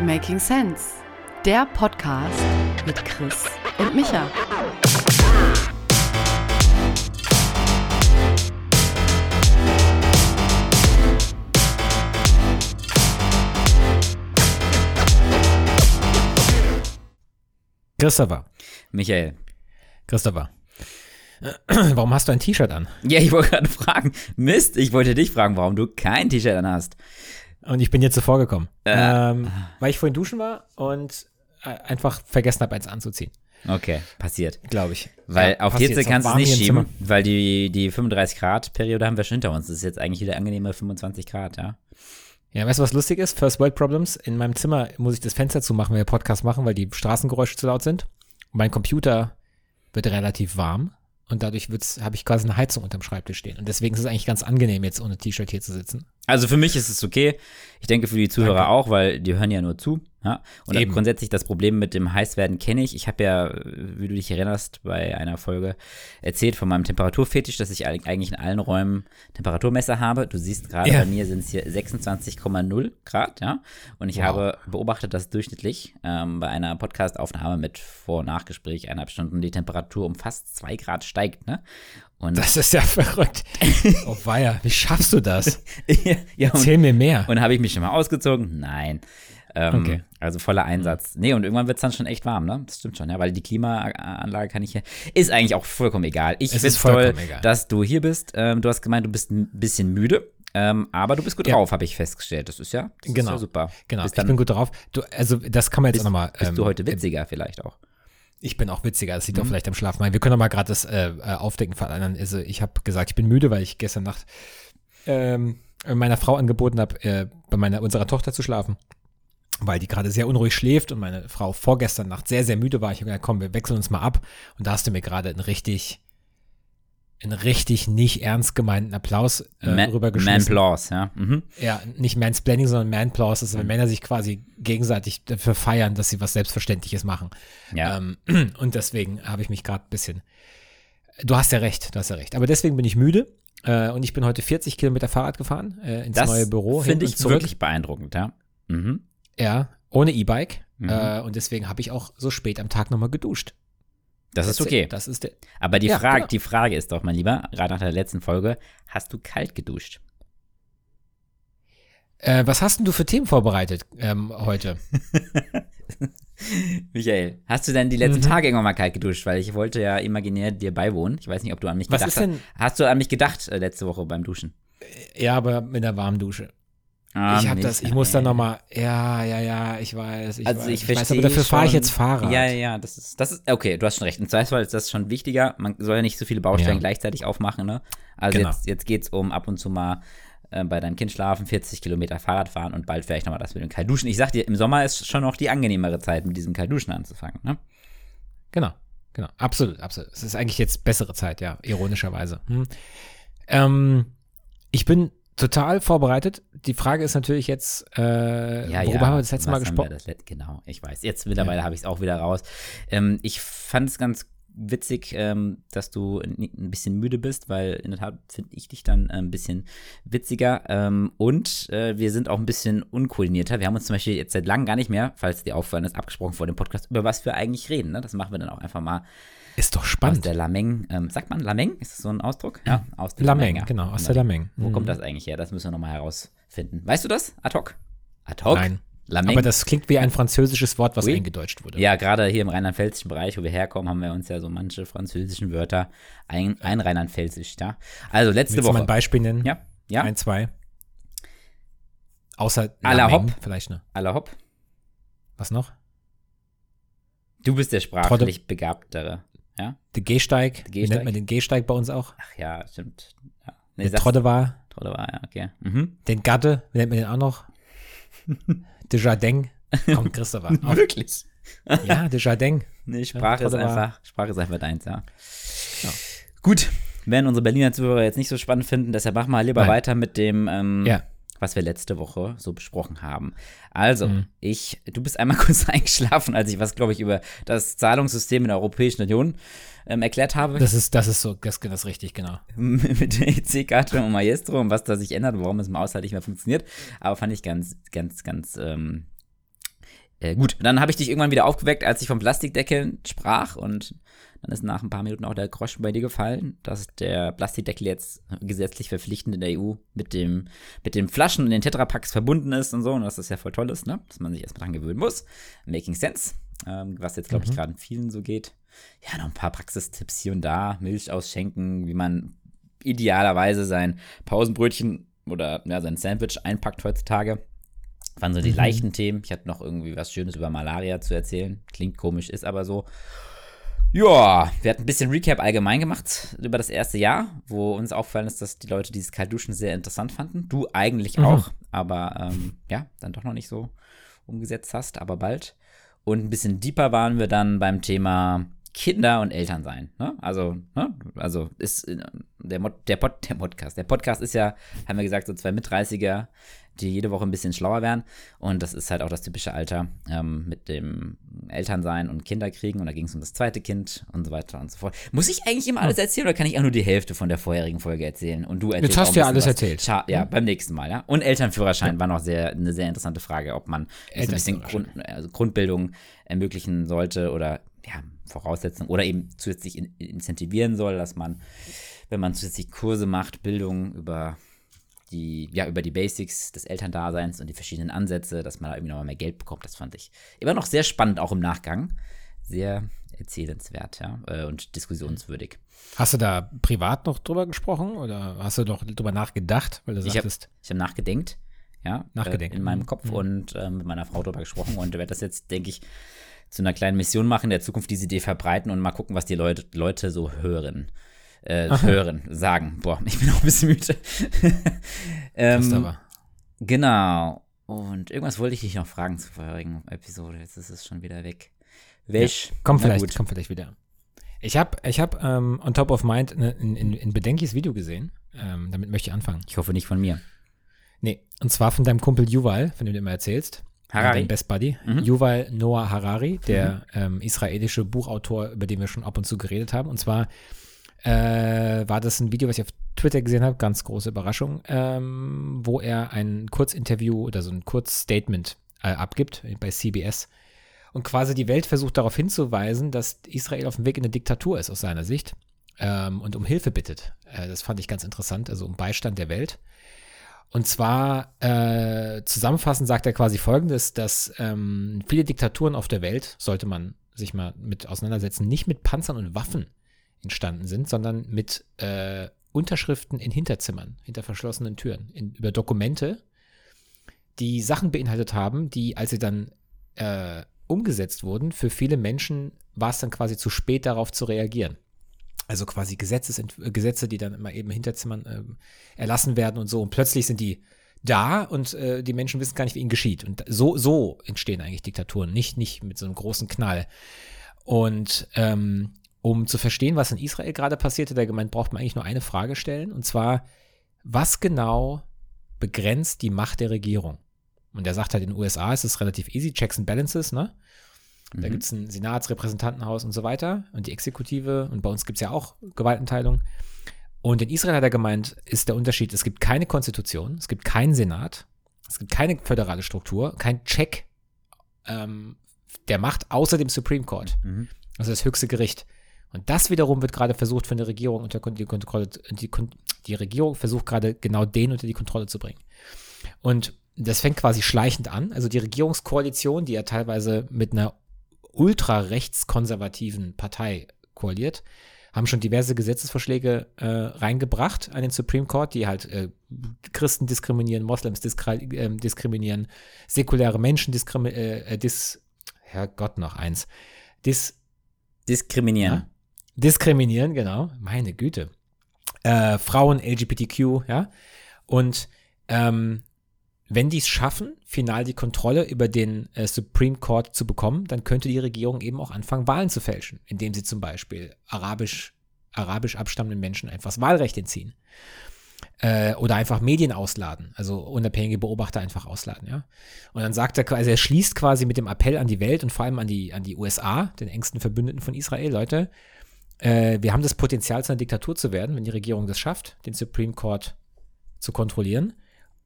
Making Sense, der Podcast mit Chris und Micha. Christopher. Michael. Christopher. Warum hast du ein T-Shirt an? Ja, ich wollte gerade fragen. Mist, ich wollte dich fragen, warum du kein T-Shirt an hast. Und ich bin jetzt zuvor gekommen. Äh. Ähm, weil ich vorhin duschen war und äh, einfach vergessen habe, eins anzuziehen. Okay, passiert. Glaube ich. Weil Ja, auf passiert. Hitze kannst du es nicht schieben, weil die, die 35 Grad Periode haben wir schon hinter uns. Das ist jetzt eigentlich wieder angenehme 25 Grad, ja. Ja, weißt du, was lustig ist? First World Problems. In meinem Zimmer muss ich das Fenster zumachen, wenn wir Podcast machen, weil die Straßengeräusche zu laut sind. Und mein Computer wird relativ warm. Und dadurch habe ich quasi eine Heizung unterm Schreibtisch stehen. Und deswegen ist es eigentlich ganz angenehm, jetzt ohne T-Shirt hier zu sitzen. Also für mich ist es okay. Ich denke für die Zuhörer Danke. auch, weil die hören ja nur zu. Ja? Und Eben. grundsätzlich das Problem mit dem Heißwerden kenne ich. Ich habe ja, wie du dich erinnerst, bei einer Folge erzählt von meinem Temperaturfetisch, dass ich eig- eigentlich in allen Räumen Temperaturmesser habe. Du siehst gerade, Ja. bei mir sind es hier 26,0 Grad, ja. Und ich Wow. habe beobachtet, dass durchschnittlich ähm, bei einer Podcast-Aufnahme mit Vor- und Nachgespräch eineinhalb Stunden die Temperatur um fast zwei Grad steigt, ne? Und Das ist ja verrückt. Oh weia, wie schaffst du das? ja, und- Erzähl mir mehr. Und habe ich mich schon mal ausgezogen? Nein. Ähm, Okay. Also voller Einsatz. Nee, und irgendwann wird es dann schon echt warm, ne? Das stimmt schon, ja, weil die Klimaanlage kann ich hier. Ist eigentlich auch vollkommen egal. Ich Es finde ist es toll, egal. dass du hier bist. Ähm, du hast gemeint, du bist ein bisschen müde. Ähm, aber du bist gut Ja. drauf, habe ich festgestellt. Das ist ja, das Genau. ist ja super. Genau, Bist ich dann, bin gut drauf. Du, also, das kann man jetzt bist, auch nochmal. bist du heute witziger vielleicht auch. Ich bin auch witziger, das liegt Mhm. auch vielleicht am Schlaf. Nein, wir können doch mal gerade das äh, äh, Aufdecken verändern. Also, ich habe gesagt, ich bin müde, weil ich gestern Nacht ähm, meiner Frau angeboten habe, äh, bei meiner, unserer Tochter zu schlafen. Weil die gerade sehr unruhig schläft und meine Frau vorgestern Nacht sehr, sehr müde war. Ich habe gesagt, komm, wir wechseln uns mal ab. Und da hast du mir gerade einen richtig, einen richtig nicht ernst gemeinten Applaus äh, Man, rübergeschmissen. Manplaws, ja. Mhm. Ja, nicht Mansplaining, sondern Manplaus. Das ist, wenn Männer sich quasi gegenseitig dafür feiern, dass sie was Selbstverständliches machen. Ja. Ähm, und deswegen habe ich mich gerade ein bisschen. Du hast ja recht, du hast ja recht. Aber deswegen bin ich müde. Äh, und ich bin heute 40 Kilometer Fahrrad gefahren äh, ins Das neue Büro. finde ich zurück. wirklich beeindruckend, ja. Mhm. Ja, ohne E-Bike. Mhm. Äh, und deswegen habe ich auch so spät am Tag nochmal geduscht. Das ist okay. Das ist der. Aber die, Ja, Frage, genau. die Frage ist doch, mein Lieber, gerade nach der letzten Folge, hast du kalt geduscht? Äh, was hast denn du für Themen vorbereitet ähm, heute? Michael, hast du denn die letzten Mhm. Tage irgendwann mal kalt geduscht? Weil ich wollte ja imaginär dir beiwohnen. Ich weiß nicht, ob du an mich Was gedacht ist denn- hast. Hast du an mich gedacht äh, letzte Woche beim Duschen? Ja, aber mit einer warmen Dusche. Ah, ich habe das, ich muss da nochmal, ja, ja, ja, ich weiß, ich Also weiß, ich weiß, verstehe aber dafür fahre ich jetzt Fahrrad. Ja, ja, ja, das ist, das ist, okay, du hast schon recht. Und zwar ist das schon wichtiger. Man soll ja nicht so viele Baustellen Ja. gleichzeitig aufmachen, ne? Also Genau. jetzt, jetzt geht's um ab und zu mal äh, bei deinem Kind schlafen, 40 Kilometer Fahrrad fahren und bald vielleicht nochmal das mit dem Kaltduschen. Ich sag dir, im Sommer ist schon noch die angenehmere Zeit, mit diesem Kaltduschen anzufangen, ne? Genau, genau, absolut, absolut. Es ist eigentlich jetzt bessere Zeit, ja, ironischerweise. Hm. Ähm, ich bin total vorbereitet. Die Frage ist natürlich jetzt, äh, worüber haben wir das letzte Mal gesprochen? genau, ich weiß. Jetzt mittlerweile habe ich es auch wieder raus. Ähm, ich fand es ganz witzig, ähm, dass du ein bisschen müde bist, weil in der Tat finde ich dich dann äh, ein bisschen witziger. Ähm, und äh, wir sind auch ein bisschen unkoordinierter. Wir haben uns zum Beispiel jetzt seit langem gar nicht mehr, falls dir auffallen ist, abgesprochen vor dem Podcast, über was wir eigentlich reden. Ne? Das machen wir dann auch einfach mal Ist doch aus spannend. der Lameng. Ähm, sagt man Lameng? Ist das so ein Ausdruck? Ja, aus der Lameng, ja. genau, aus der Lameng. Wo Mhm. kommt das eigentlich her? Das müssen wir nochmal herausfinden. Weißt du das? Ad hoc? Ad hoc? Nein. Lameng? Aber das klingt wie ein französisches Wort, was Oui. eingedeutscht wurde. Ja, gerade hier im rheinland-pfälzischen Bereich, wo wir herkommen, haben wir uns ja so manche französischen Wörter ein, ein rheinland-pfälzisch, ja. Also letzte Willst du mal Woche. ein Beispiel nennen? ja, ja. Ein, zwei. Außer Lameng Hop. vielleicht ne? Aller hopp. Was noch? Du bist der sprachlich Begabtere, ja? Der Gehsteig. Der Gehsteig. nennt man den Gehsteig bei uns auch? Ach ja, stimmt. Ja. Nee, Der Trodde war. Ja, okay. Mhm. Den Gatte. Wie nennt man den auch noch? De Jardin. Komm, Christopher. Wirklich? Ja, de Jardin. Nee, Sprache ist Trodde war- einfach, Sprache ist einfach deins, ja. Ja. Gut, werden unsere Berliner Zuhörer jetzt nicht so spannend finden, deshalb machen wir lieber Nein. weiter mit dem, ähm, Ja. Was wir letzte Woche so besprochen haben. Also, Mhm. ich, du bist einmal kurz eingeschlafen, als ich was, glaube ich, über das Zahlungssystem in der Europäischen Union ähm, erklärt habe. Das ist, das ist so, das, das ist richtig, genau. mit der EC-Karte und Maestro und was da sich ändert und warum es im Haushalt nicht mehr funktioniert. Aber fand ich ganz, ganz, ganz ähm, Äh, gut, dann habe ich dich irgendwann wieder aufgeweckt, als ich vom Plastikdeckel sprach und dann ist nach ein paar Minuten auch der Groschen bei dir gefallen, dass der Plastikdeckel jetzt gesetzlich verpflichtend in der EU mit dem, mit den Flaschen und den Tetrapacks verbunden ist und so und dass das ja voll toll ist, ne? dass man sich erstmal dran gewöhnen muss. Making sense, ähm, was jetzt, glaube ich, mhm. gerade vielen so geht. Ja, noch ein paar Praxistipps hier und da, Milch ausschenken, wie man idealerweise sein Pausenbrötchen oder ja, sein Sandwich einpackt heutzutage. Waren so die mhm. leichten Themen. Ich hatte noch irgendwie was Schönes über Malaria zu erzählen. Klingt komisch, ist aber so. Ja, wir hatten ein bisschen Recap allgemein gemacht über das erste Jahr, wo uns auffallen ist, dass die Leute dieses Kaltduschen sehr interessant fanden. Du eigentlich mhm. auch, aber ähm, ja, dann doch noch nicht so umgesetzt hast, aber bald. Und ein bisschen deeper waren wir dann beim Thema Kinder und Eltern sein. Ne? Also, ne? also ist äh, der, Mod, der, Pod, der Podcast. Der Podcast ist ja, haben wir gesagt, so zwei Mit-30er, die jede Woche ein bisschen schlauer werden. Und das ist halt auch das typische Alter ähm, mit dem Elternsein und Kinder kriegen. Und da ging es um das zweite Kind und so weiter und so fort. Muss ich eigentlich immer alles erzählen oder kann ich auch nur die Hälfte von der vorherigen Folge erzählen? Und du erzählst Jetzt hast du ja alles was. erzählt. Scha ja, mhm. beim nächsten Mal, ja. Und Elternführerschein ja. war noch sehr, eine sehr interessante Frage, ob man ein bisschen Grund, also Grundbildung ermöglichen sollte oder ja, Voraussetzung oder eben zusätzlich in, incentivieren soll, dass man, wenn man zusätzlich Kurse macht, Bildung über die, ja, über die Basics des Elterndaseins und die verschiedenen Ansätze, dass man da irgendwie nochmal mehr Geld bekommt. Das fand ich immer noch sehr spannend, auch im Nachgang. Sehr erzählenswert, ja, äh, und diskussionswürdig. Hast du da privat noch drüber gesprochen oder hast du noch drüber nachgedacht, weil du ich sagtest? Hab, ich habe nachgedenkt, ja, nachgedenkt. Äh, in meinem Kopf mhm. und äh, mit meiner Frau drüber gesprochen und werde das jetzt, denke ich, zu einer kleinen Mission machen, in der Zukunft diese Idee verbreiten und mal gucken, was die Leute, Leute so hören. Äh, hören, sagen. Boah, ich bin auch ein bisschen müde. ähm, aber. Genau. Und irgendwas wollte ich dich noch fragen zur vorherigen Episode. Jetzt ist es schon wieder weg. Welch? Ja, komm, vielleicht, komm vielleicht wieder. Ich habe ich hab, ähm, on top of mind ein, ein bedenkliches Video gesehen. Ähm, damit möchte ich anfangen. Ich hoffe nicht von mir. Nee, und zwar von deinem Kumpel Juval, von dem du immer erzählst. Harari. Best Buddy. Mhm. Yuval Noah Harari, der mhm. ähm, israelische Buchautor, über den wir schon ab und zu geredet haben. Und zwar äh, war das ein Video, was ich auf Twitter gesehen habe, ganz große Überraschung, ähm, wo er ein Kurzinterview oder so ein Kurzstatement äh, abgibt bei CBS und quasi die Welt versucht darauf hinzuweisen, dass Israel auf dem Weg in eine Diktatur ist aus seiner Sicht ähm, und um Hilfe bittet. Äh, das fand ich ganz interessant, also um Beistand der Welt. Und zwar äh, zusammenfassend sagt er quasi folgendes, dass ähm, viele Diktaturen auf der Welt, sollte man sich mal mit auseinandersetzen, nicht mit Panzern und Waffen entstanden sind, sondern mit äh, Unterschriften in Hinterzimmern, hinter verschlossenen Türen, in, über Dokumente, die Sachen beinhaltet haben, die, als sie dann äh, umgesetzt wurden, für viele Menschen war es dann quasi zu spät darauf zu reagieren. Also quasi Gesetzes, Gesetze, die dann immer eben Hinterzimmern äh, erlassen werden und so. Und plötzlich sind die da und äh, die Menschen wissen gar nicht, wie ihnen geschieht. Und so, so entstehen eigentlich Diktaturen, nicht, nicht mit so einem großen Knall. Und ähm, um zu verstehen, was in Israel gerade passiert, hat er gemeint, braucht man eigentlich nur eine Frage stellen. Und zwar, was genau begrenzt die Macht der Regierung? Und er sagt halt, in den USA ist es relativ easy, Checks and Balances, ne? Da mhm. gibt es ein Senatsrepräsentantenhaus und so weiter und die Exekutive und bei uns gibt es ja auch Gewaltenteilung. Und in Israel hat er gemeint, ist der Unterschied, es gibt keine Konstitution, es gibt keinen Senat, es gibt keine föderale Struktur, kein Check ähm, der Macht außer dem Supreme Court, mhm. also das höchste Gericht. Und das wiederum wird gerade versucht von der Regierung unter die Kontrolle, die, die Regierung versucht gerade genau den unter die Kontrolle zu bringen. Und das fängt quasi schleichend an. Also die Regierungskoalition, die ja teilweise mit einer ultrarechtskonservativen Partei koaliert, haben schon diverse Gesetzesvorschläge äh, reingebracht an den Supreme Court, die halt äh, Christen diskriminieren, Moslems äh, diskriminieren, säkuläre Menschen diskriminieren, äh, äh, dis, Herrgott noch eins, dis, diskriminieren. Ja? Diskriminieren, genau, meine Güte. Äh, Frauen, LGBTQ, ja, und ähm, wenn die es schaffen, final die Kontrolle über den äh, Supreme Court zu bekommen, dann könnte die Regierung eben auch anfangen, Wahlen zu fälschen, indem sie zum Beispiel arabisch, arabisch abstammenden Menschen einfach das Wahlrecht entziehen. Äh, oder einfach Medien ausladen, also unabhängige Beobachter einfach ausladen, ja. Und dann sagt er, also er schließt quasi mit dem Appell an die Welt und vor allem an die, an die USA, den engsten Verbündeten von Israel, Leute, äh, wir haben das Potenzial, zu einer Diktatur zu werden, wenn die Regierung das schafft, den Supreme Court zu kontrollieren.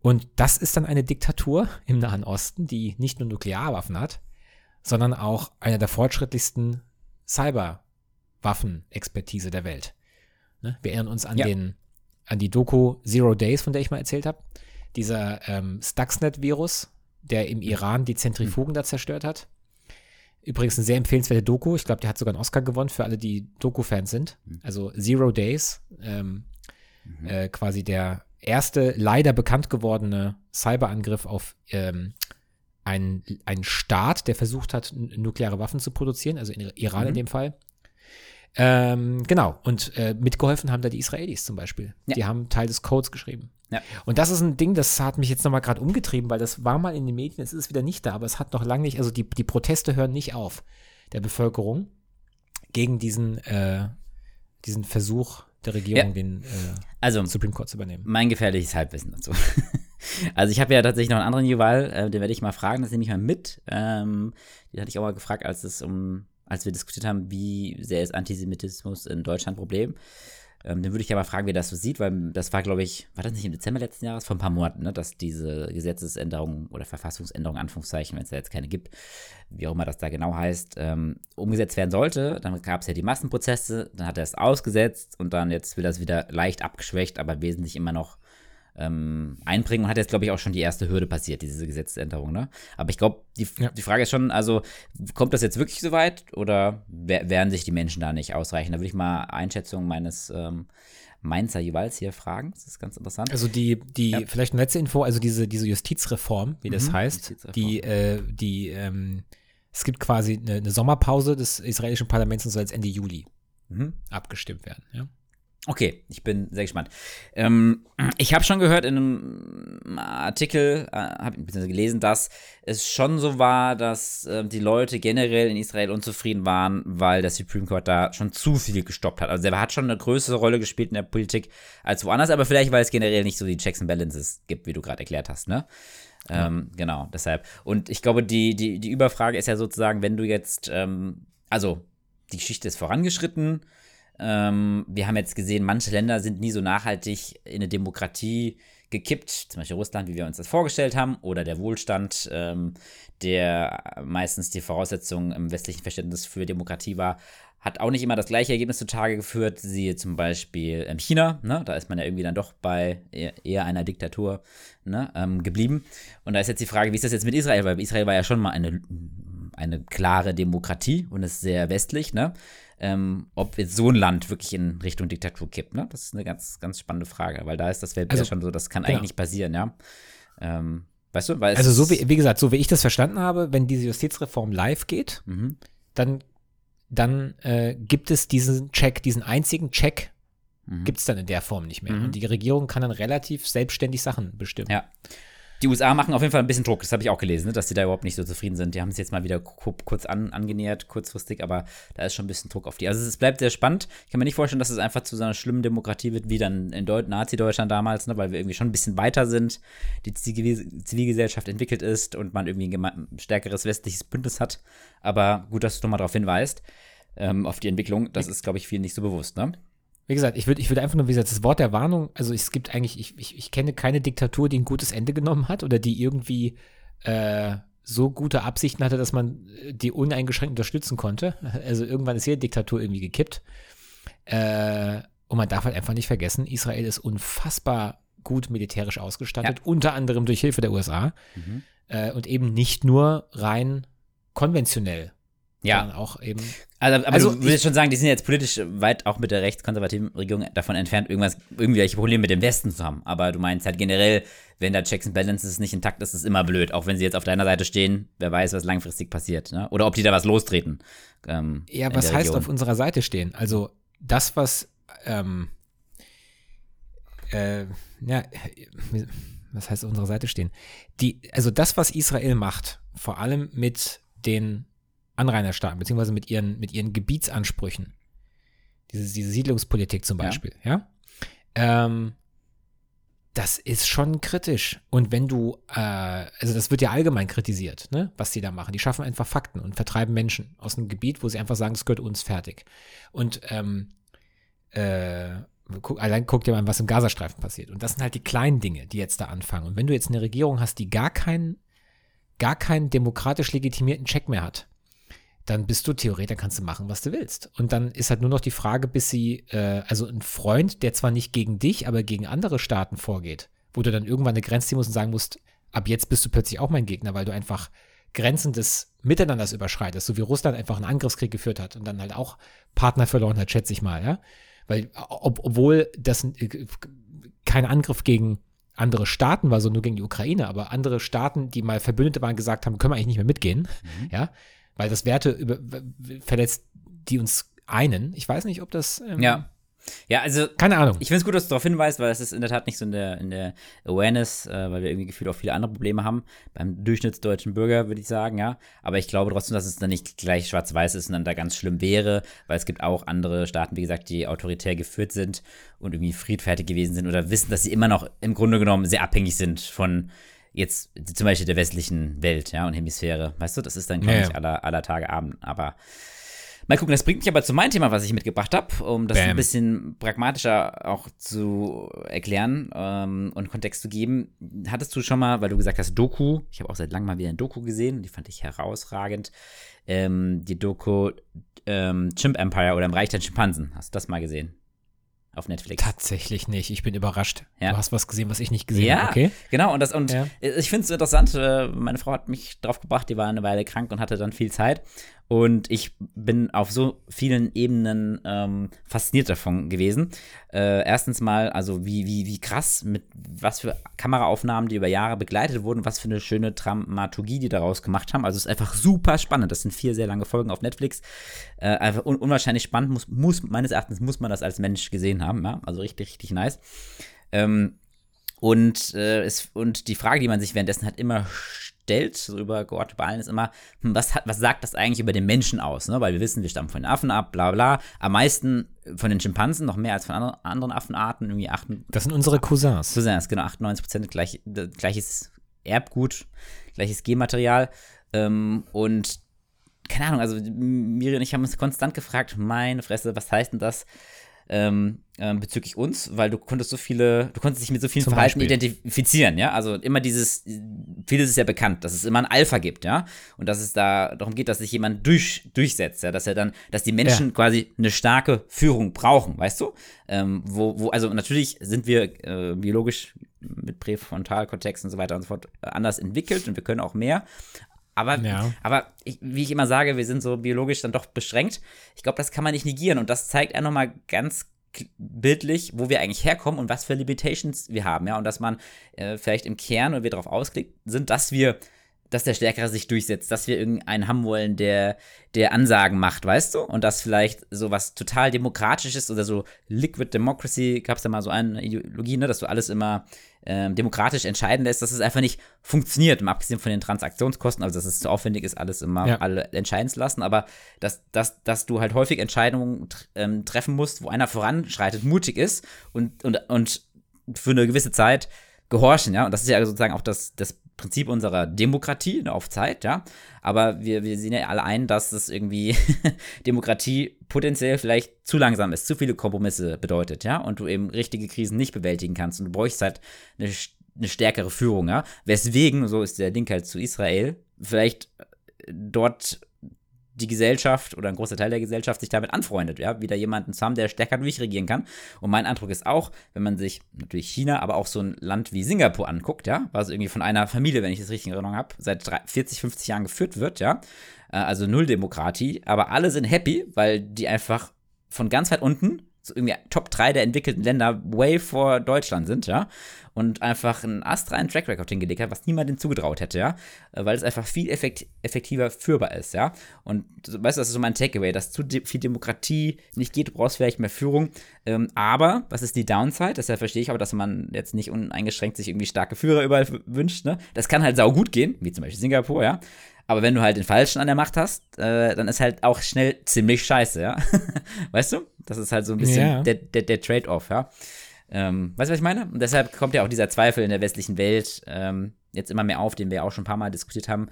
Und das ist dann eine Diktatur im Nahen Osten, die nicht nur Nuklearwaffen hat, sondern auch einer der fortschrittlichsten Cyberwaffen-Expertise der Welt. Ne? Wir erinnern uns an Ja. den, an die Doku Zero Days, von der ich mal erzählt habe. Dieser ähm, Stuxnet-Virus, der im Iran die Zentrifugen da zerstört hat. Übrigens eine sehr empfehlenswerte Doku. Ich glaube, der hat sogar einen Oscar gewonnen für alle, die Doku-Fans sind. Also Zero Days, ähm, äh, quasi der erste leider bekannt gewordene Cyberangriff auf ähm, einen, einen Staat, der versucht hat, nukleare Waffen zu produzieren, also in Iran in Mhm. dem Fall. Ähm, genau, und äh, mitgeholfen haben da die Israelis zum Beispiel. Ja. Die haben Teil des Codes geschrieben. Ja. Und das ist ein Ding, das hat mich jetzt nochmal gerade umgetrieben, weil das war mal in den Medien, es ist wieder nicht da, aber es hat noch lange nicht, also die, die Proteste hören nicht auf der Bevölkerung gegen diesen, äh, diesen Versuch der Regierung, Ja. den äh, Also, Supreme Court zu übernehmen. mein gefährliches Halbwissen dazu. Also ich habe ja tatsächlich noch einen anderen Juval, äh, den werde ich mal fragen, das nehme ich mal mit. Ähm, den hatte ich auch mal gefragt, als es um, als wir diskutiert haben, wie sehr ist Antisemitismus in Deutschland ein Problem. Ähm, den würde ich aber fragen, wie das so sieht, weil das war, glaube ich, war das nicht im Dezember letzten Jahres, vor ein paar Monaten, ne, dass diese Gesetzesänderung oder Verfassungsänderung, Anführungszeichen, wenn es da jetzt keine gibt, wie auch immer das da genau heißt, ähm, umgesetzt werden sollte. Dann gab es ja die Massenprozesse, dann hat er es ausgesetzt und dann jetzt will das wieder leicht abgeschwächt, aber wesentlich immer noch ähm, einbringen und hat jetzt, glaube ich, auch schon die erste Hürde passiert, diese Gesetzesänderung, ne? Aber ich glaube, die, Ja. die Frage ist schon, also, kommt das jetzt wirklich so weit oder wer- wehren sich die Menschen da nicht ausreichend? Da würde ich mal Einschätzung meines ähm, Mainzer jeweils hier fragen. Das ist ganz interessant. Also die, die, Ja. vielleicht eine letzte Info, also diese, diese Justizreform, wie das Mhm, heißt, die, äh, die, ähm, es gibt quasi eine, eine Sommerpause des israelischen Parlaments und soll jetzt Ende Juli Mhm. abgestimmt werden. Ja? Okay, ich bin sehr gespannt. Ähm, ich habe schon gehört in einem Artikel, äh, habe beziehungsweise gelesen, dass es schon so war, dass äh, die Leute generell in Israel unzufrieden waren, weil der Supreme Court da schon zu viel gestoppt hat. Also der hat schon eine größere Rolle gespielt in der Politik als woanders, aber vielleicht, weil es generell nicht so die Checks and Balances gibt, wie du gerade erklärt hast, ne? Ähm, genau, deshalb. Und ich glaube, die, die, die Überfrage ist ja sozusagen, wenn du jetzt, ähm, also die Geschichte ist vorangeschritten, ähm, wir haben jetzt gesehen, manche Länder sind nie so nachhaltig in eine Demokratie gekippt, zum Beispiel Russland, wie wir uns das vorgestellt haben, oder der Wohlstand, ähm, der meistens die Voraussetzung im westlichen Verständnis für Demokratie war, hat auch nicht immer das gleiche Ergebnis zutage geführt, siehe zum Beispiel ähm, China, ne? da ist man ja irgendwie dann doch bei eher, einer Diktatur ne? ähm, geblieben. Und da ist jetzt die Frage, wie ist das jetzt mit Israel? Weil Israel war ja schon mal eine, eine klare Demokratie und ist sehr westlich, ne? Ähm, ob jetzt so ein Land wirklich in Richtung Diktatur kippt. Ne? Das ist eine ganz, ganz spannende Frage, weil da ist das Weltbild Also, ja schon so, das kann genau. eigentlich nicht passieren, ja. Ähm, weißt du, weil es Also so wie, wie gesagt, so wie ich das verstanden habe, wenn diese Justizreform live geht, Mhm. dann, dann äh, gibt es diesen Check, diesen einzigen Check, Mhm. gibt es dann in der Form nicht mehr. Mhm. Und die Regierung kann dann relativ selbstständig Sachen bestimmen. Ja. Die USA machen auf jeden Fall ein bisschen Druck, das habe ich auch gelesen, ne, dass die da überhaupt nicht so zufrieden sind. Die haben es jetzt mal wieder ku- kurz an, angenähert, kurzfristig, aber da ist schon ein bisschen Druck auf die. Also es bleibt sehr spannend. Ich kann mir nicht vorstellen, dass es einfach zu so einer schlimmen Demokratie wird, wie dann in Deut Nazi-Deutschland damals, ne, weil wir irgendwie schon ein bisschen weiter sind, die Zivil Zivilgesellschaft entwickelt ist und man irgendwie ein stärkeres westliches Bündnis hat. Aber gut, dass du nochmal darauf hinweist, ähm, auf die Entwicklung. Das ist, glaube ich, vielen nicht so bewusst, ne? Wie gesagt, ich würde ich würd einfach nur, wie gesagt, das Wort der Warnung, also es gibt eigentlich, ich, ich, ich kenne keine Diktatur, die ein gutes Ende genommen hat oder die irgendwie äh, so gute Absichten hatte, dass man äh, die uneingeschränkt unterstützen konnte. Also irgendwann ist jede Diktatur irgendwie gekippt. Äh, und man darf halt einfach nicht vergessen, Israel ist unfassbar gut militärisch ausgestattet, unter anderem durch Hilfe der USA Mhm. äh, und eben nicht nur rein konventionell, Ja, sondern auch eben Also, aber Also du würdest ich- schon sagen, die sind jetzt politisch weit auch mit der rechtskonservativen Regierung davon entfernt, irgendwas, irgendwelche Probleme mit dem Westen zu haben. Aber du meinst halt generell, wenn da Checks and Balances nicht intakt ist, ist es immer blöd. Auch wenn sie jetzt auf deiner Seite stehen, wer weiß, was langfristig passiert. Ne? Oder ob die da was lostreten. Ähm, Ja, was heißt auf unserer Seite stehen? Also das, was, ähm, äh, ja, was heißt auf unserer Seite stehen? Die, also das, was Israel macht, vor allem mit den Anrainerstaaten, beziehungsweise mit ihren, mit ihren Gebietsansprüchen, diese, diese Siedlungspolitik zum Ja. Beispiel, ja, ähm, das ist schon kritisch. Und wenn du, äh, also das wird ja allgemein kritisiert, ne, was die da machen. Die schaffen einfach Fakten und vertreiben Menschen aus einem Gebiet, wo sie einfach sagen, das gehört uns fertig. Und ähm, äh, guck, allein guck dir mal an, was im Gazastreifen passiert. Und das sind halt die kleinen Dinge, die jetzt da anfangen. Und wenn du jetzt eine Regierung hast, die gar keinen, gar keinen demokratisch legitimierten Check mehr hat, dann bist du theoretisch, kannst du machen, was du willst. Und dann ist halt nur noch die Frage, bis sie, äh, also ein Freund, der zwar nicht gegen dich, aber gegen andere Staaten vorgeht, wo du dann irgendwann eine Grenze ziehen musst und sagen musst, ab jetzt bist du plötzlich auch mein Gegner, weil du einfach Grenzen des Miteinanders überschreitest, so wie Russland einfach einen Angriffskrieg geführt hat und dann halt auch Partner verloren hat, schätze ich mal, ja. Weil, ob, obwohl das äh, kein Angriff gegen andere Staaten war, so nur gegen die Ukraine, aber andere Staaten, die mal Verbündete waren, gesagt haben, können wir eigentlich nicht mehr mitgehen, mhm. ja, weil das Werte über, verletzt, die uns einen. Ich weiß nicht, ob das ähm, ja. Ja, also. Keine Ahnung. Ich finde es gut, dass du darauf hinweist, weil es ist in der Tat nicht so in der, in der Awareness, äh, weil wir irgendwie gefühlt auch viele andere Probleme haben. Beim durchschnittsdeutschen Bürger, würde ich sagen, ja. Aber ich glaube trotzdem, dass es dann nicht gleich schwarz-weiß ist und dann da ganz schlimm wäre, weil es gibt auch andere Staaten, wie gesagt, die autoritär geführt sind und irgendwie friedfertig gewesen sind oder wissen, dass sie immer noch im Grunde genommen sehr abhängig sind von jetzt zum Beispiel der westlichen Welt, ja, und Hemisphäre. Weißt du, das ist dann, glaube ich, aller, aller Tage Abend. Aber Mal gucken, das bringt mich aber zu meinem Thema, was ich mitgebracht habe, um das Bam. ein bisschen pragmatischer auch zu erklären ähm, und Kontext zu geben. Hattest du schon mal, weil du gesagt hast, Doku, ich habe auch seit langem mal wieder ein Doku gesehen, die fand ich herausragend. Ähm, die Doku ähm, Chimp Empire oder im Reich der Schimpansen. Hast du das mal gesehen? Auf Netflix. Tatsächlich nicht. Ich bin überrascht. Ja. Du hast was gesehen, was ich nicht gesehen ja, habe. Okay. Genau. Und, das, und ja. ich finde es interessant. Äh, meine Frau hat mich drauf gebracht. Die war eine Weile krank und hatte dann viel Zeit. Und ich bin auf so vielen Ebenen ähm, fasziniert davon gewesen. Äh, erstens mal, also wie, wie, wie krass, mit was für Kameraaufnahmen, die über Jahre begleitet wurden, was für eine schöne Dramaturgie die daraus gemacht haben. Also es ist einfach super spannend. Das sind vier sehr lange Folgen auf Netflix. Äh, einfach un unwahrscheinlich spannend. Muss, muss, meines Erachtens muss man das als Mensch gesehen haben. Ja? Also richtig, richtig nice. Ähm, und, äh, es, und die Frage, die man sich währenddessen hat immer stellt, so übergeordnet bei allen, ist immer, hm, was, hat, was sagt das eigentlich über den Menschen aus? Ne? Weil wir wissen, wir stammen von den Affen ab, bla bla. Am meisten von den Schimpansen, noch mehr als von anderen, anderen Affenarten, irgendwie achten. Das sind unsere Cousins. Cousins, genau, 98 Prozent gleich, gleiches Erbgut, gleiches Genmaterial. Ähm, und keine Ahnung, also Miri und ich haben uns konstant gefragt, meine Fresse, was heißt denn das? Ähm, ähm, bezüglich uns, weil du konntest so viele, du konntest dich mit so vielen Zum Verhalten Beispiel. identifizieren, ja. Also immer dieses, vieles ist ja bekannt, dass es immer ein Alpha gibt, ja. Und dass es da darum geht, dass sich jemand durch, durchsetzt, ja, dass er dann, dass die Menschen ja. quasi eine starke Führung brauchen, weißt du? Ähm, wo, wo, also natürlich sind wir äh, biologisch mit Präfrontalkortex und so weiter und so fort anders entwickelt und wir können auch mehr. Aber, ja. aber ich, wie ich immer sage, wir sind so biologisch dann doch beschränkt. Ich glaube, das kann man nicht negieren. Und das zeigt einfach nochmal ganz bildlich, wo wir eigentlich herkommen und was für Limitations wir haben. Ja, und dass man äh, vielleicht im Kern und wir darauf ausgelegt sind, dass wir dass der Stärkere sich durchsetzt, dass wir irgendeinen haben wollen, der, der Ansagen macht, weißt du? Und dass vielleicht so was total Demokratisches oder so Liquid Democracy, gab es da mal so eine Ideologie, ne, dass du alles immer ähm, demokratisch entscheiden lässt, dass es einfach nicht funktioniert, mal abgesehen von den Transaktionskosten, also dass es zu aufwendig ist, alles immer ja. alle entscheiden zu lassen, aber dass, dass, dass du halt häufig Entscheidungen ähm, treffen musst, wo einer voranschreitet, mutig ist und, und, und für eine gewisse Zeit gehorchen, ja. Und das ist ja sozusagen auch das, das Prinzip unserer Demokratie ne, auf Zeit, ja. Aber wir, wir sehen ja alle ein, dass es irgendwie Demokratie potenziell vielleicht zu langsam ist, zu viele Kompromisse bedeutet, ja. Und du eben richtige Krisen nicht bewältigen kannst. Und du bräuchst halt eine, eine stärkere Führung, ja. Weswegen, so ist der Link halt zu Israel, vielleicht dort die Gesellschaft oder ein großer Teil der Gesellschaft sich damit anfreundet, ja, wieder jemanden zu haben, der stärker durchregieren kann. Und mein Eindruck ist auch, wenn man sich natürlich China, aber auch so ein Land wie Singapur anguckt, ja, was irgendwie von einer Familie, wenn ich das richtig in Erinnerung habe, seit 40, 50 Jahren geführt wird, ja, äh, also null Demokratie, aber alle sind happy, weil die einfach von ganz weit unten so irgendwie Top 3 der entwickelten Länder way vor Deutschland sind, ja. Und einfach einen astreinen Track Record hingelegt hat, was niemand zugetraut hätte, ja. Äh, weil es einfach viel effekt effektiver führbar ist, ja. Und weißt du, das ist so mein Takeaway, dass zu de viel Demokratie nicht geht, du brauchst vielleicht mehr Führung. Ähm, aber, was ist die Downside? Deshalb verstehe ich aber, dass man jetzt nicht uneingeschränkt sich irgendwie starke Führer überall wünscht, ne. Das kann halt sau gut gehen, wie zum Beispiel Singapur, ja. Aber wenn du halt den Falschen an der Macht hast, äh, dann ist halt auch schnell ziemlich scheiße, ja. weißt du? Das ist halt so ein bisschen ja. der, der, der Trade-off, ja. Ähm, weißt du, was ich meine? Und deshalb kommt ja auch dieser Zweifel in der westlichen Welt ähm, jetzt immer mehr auf, den wir auch schon ein paar Mal diskutiert haben.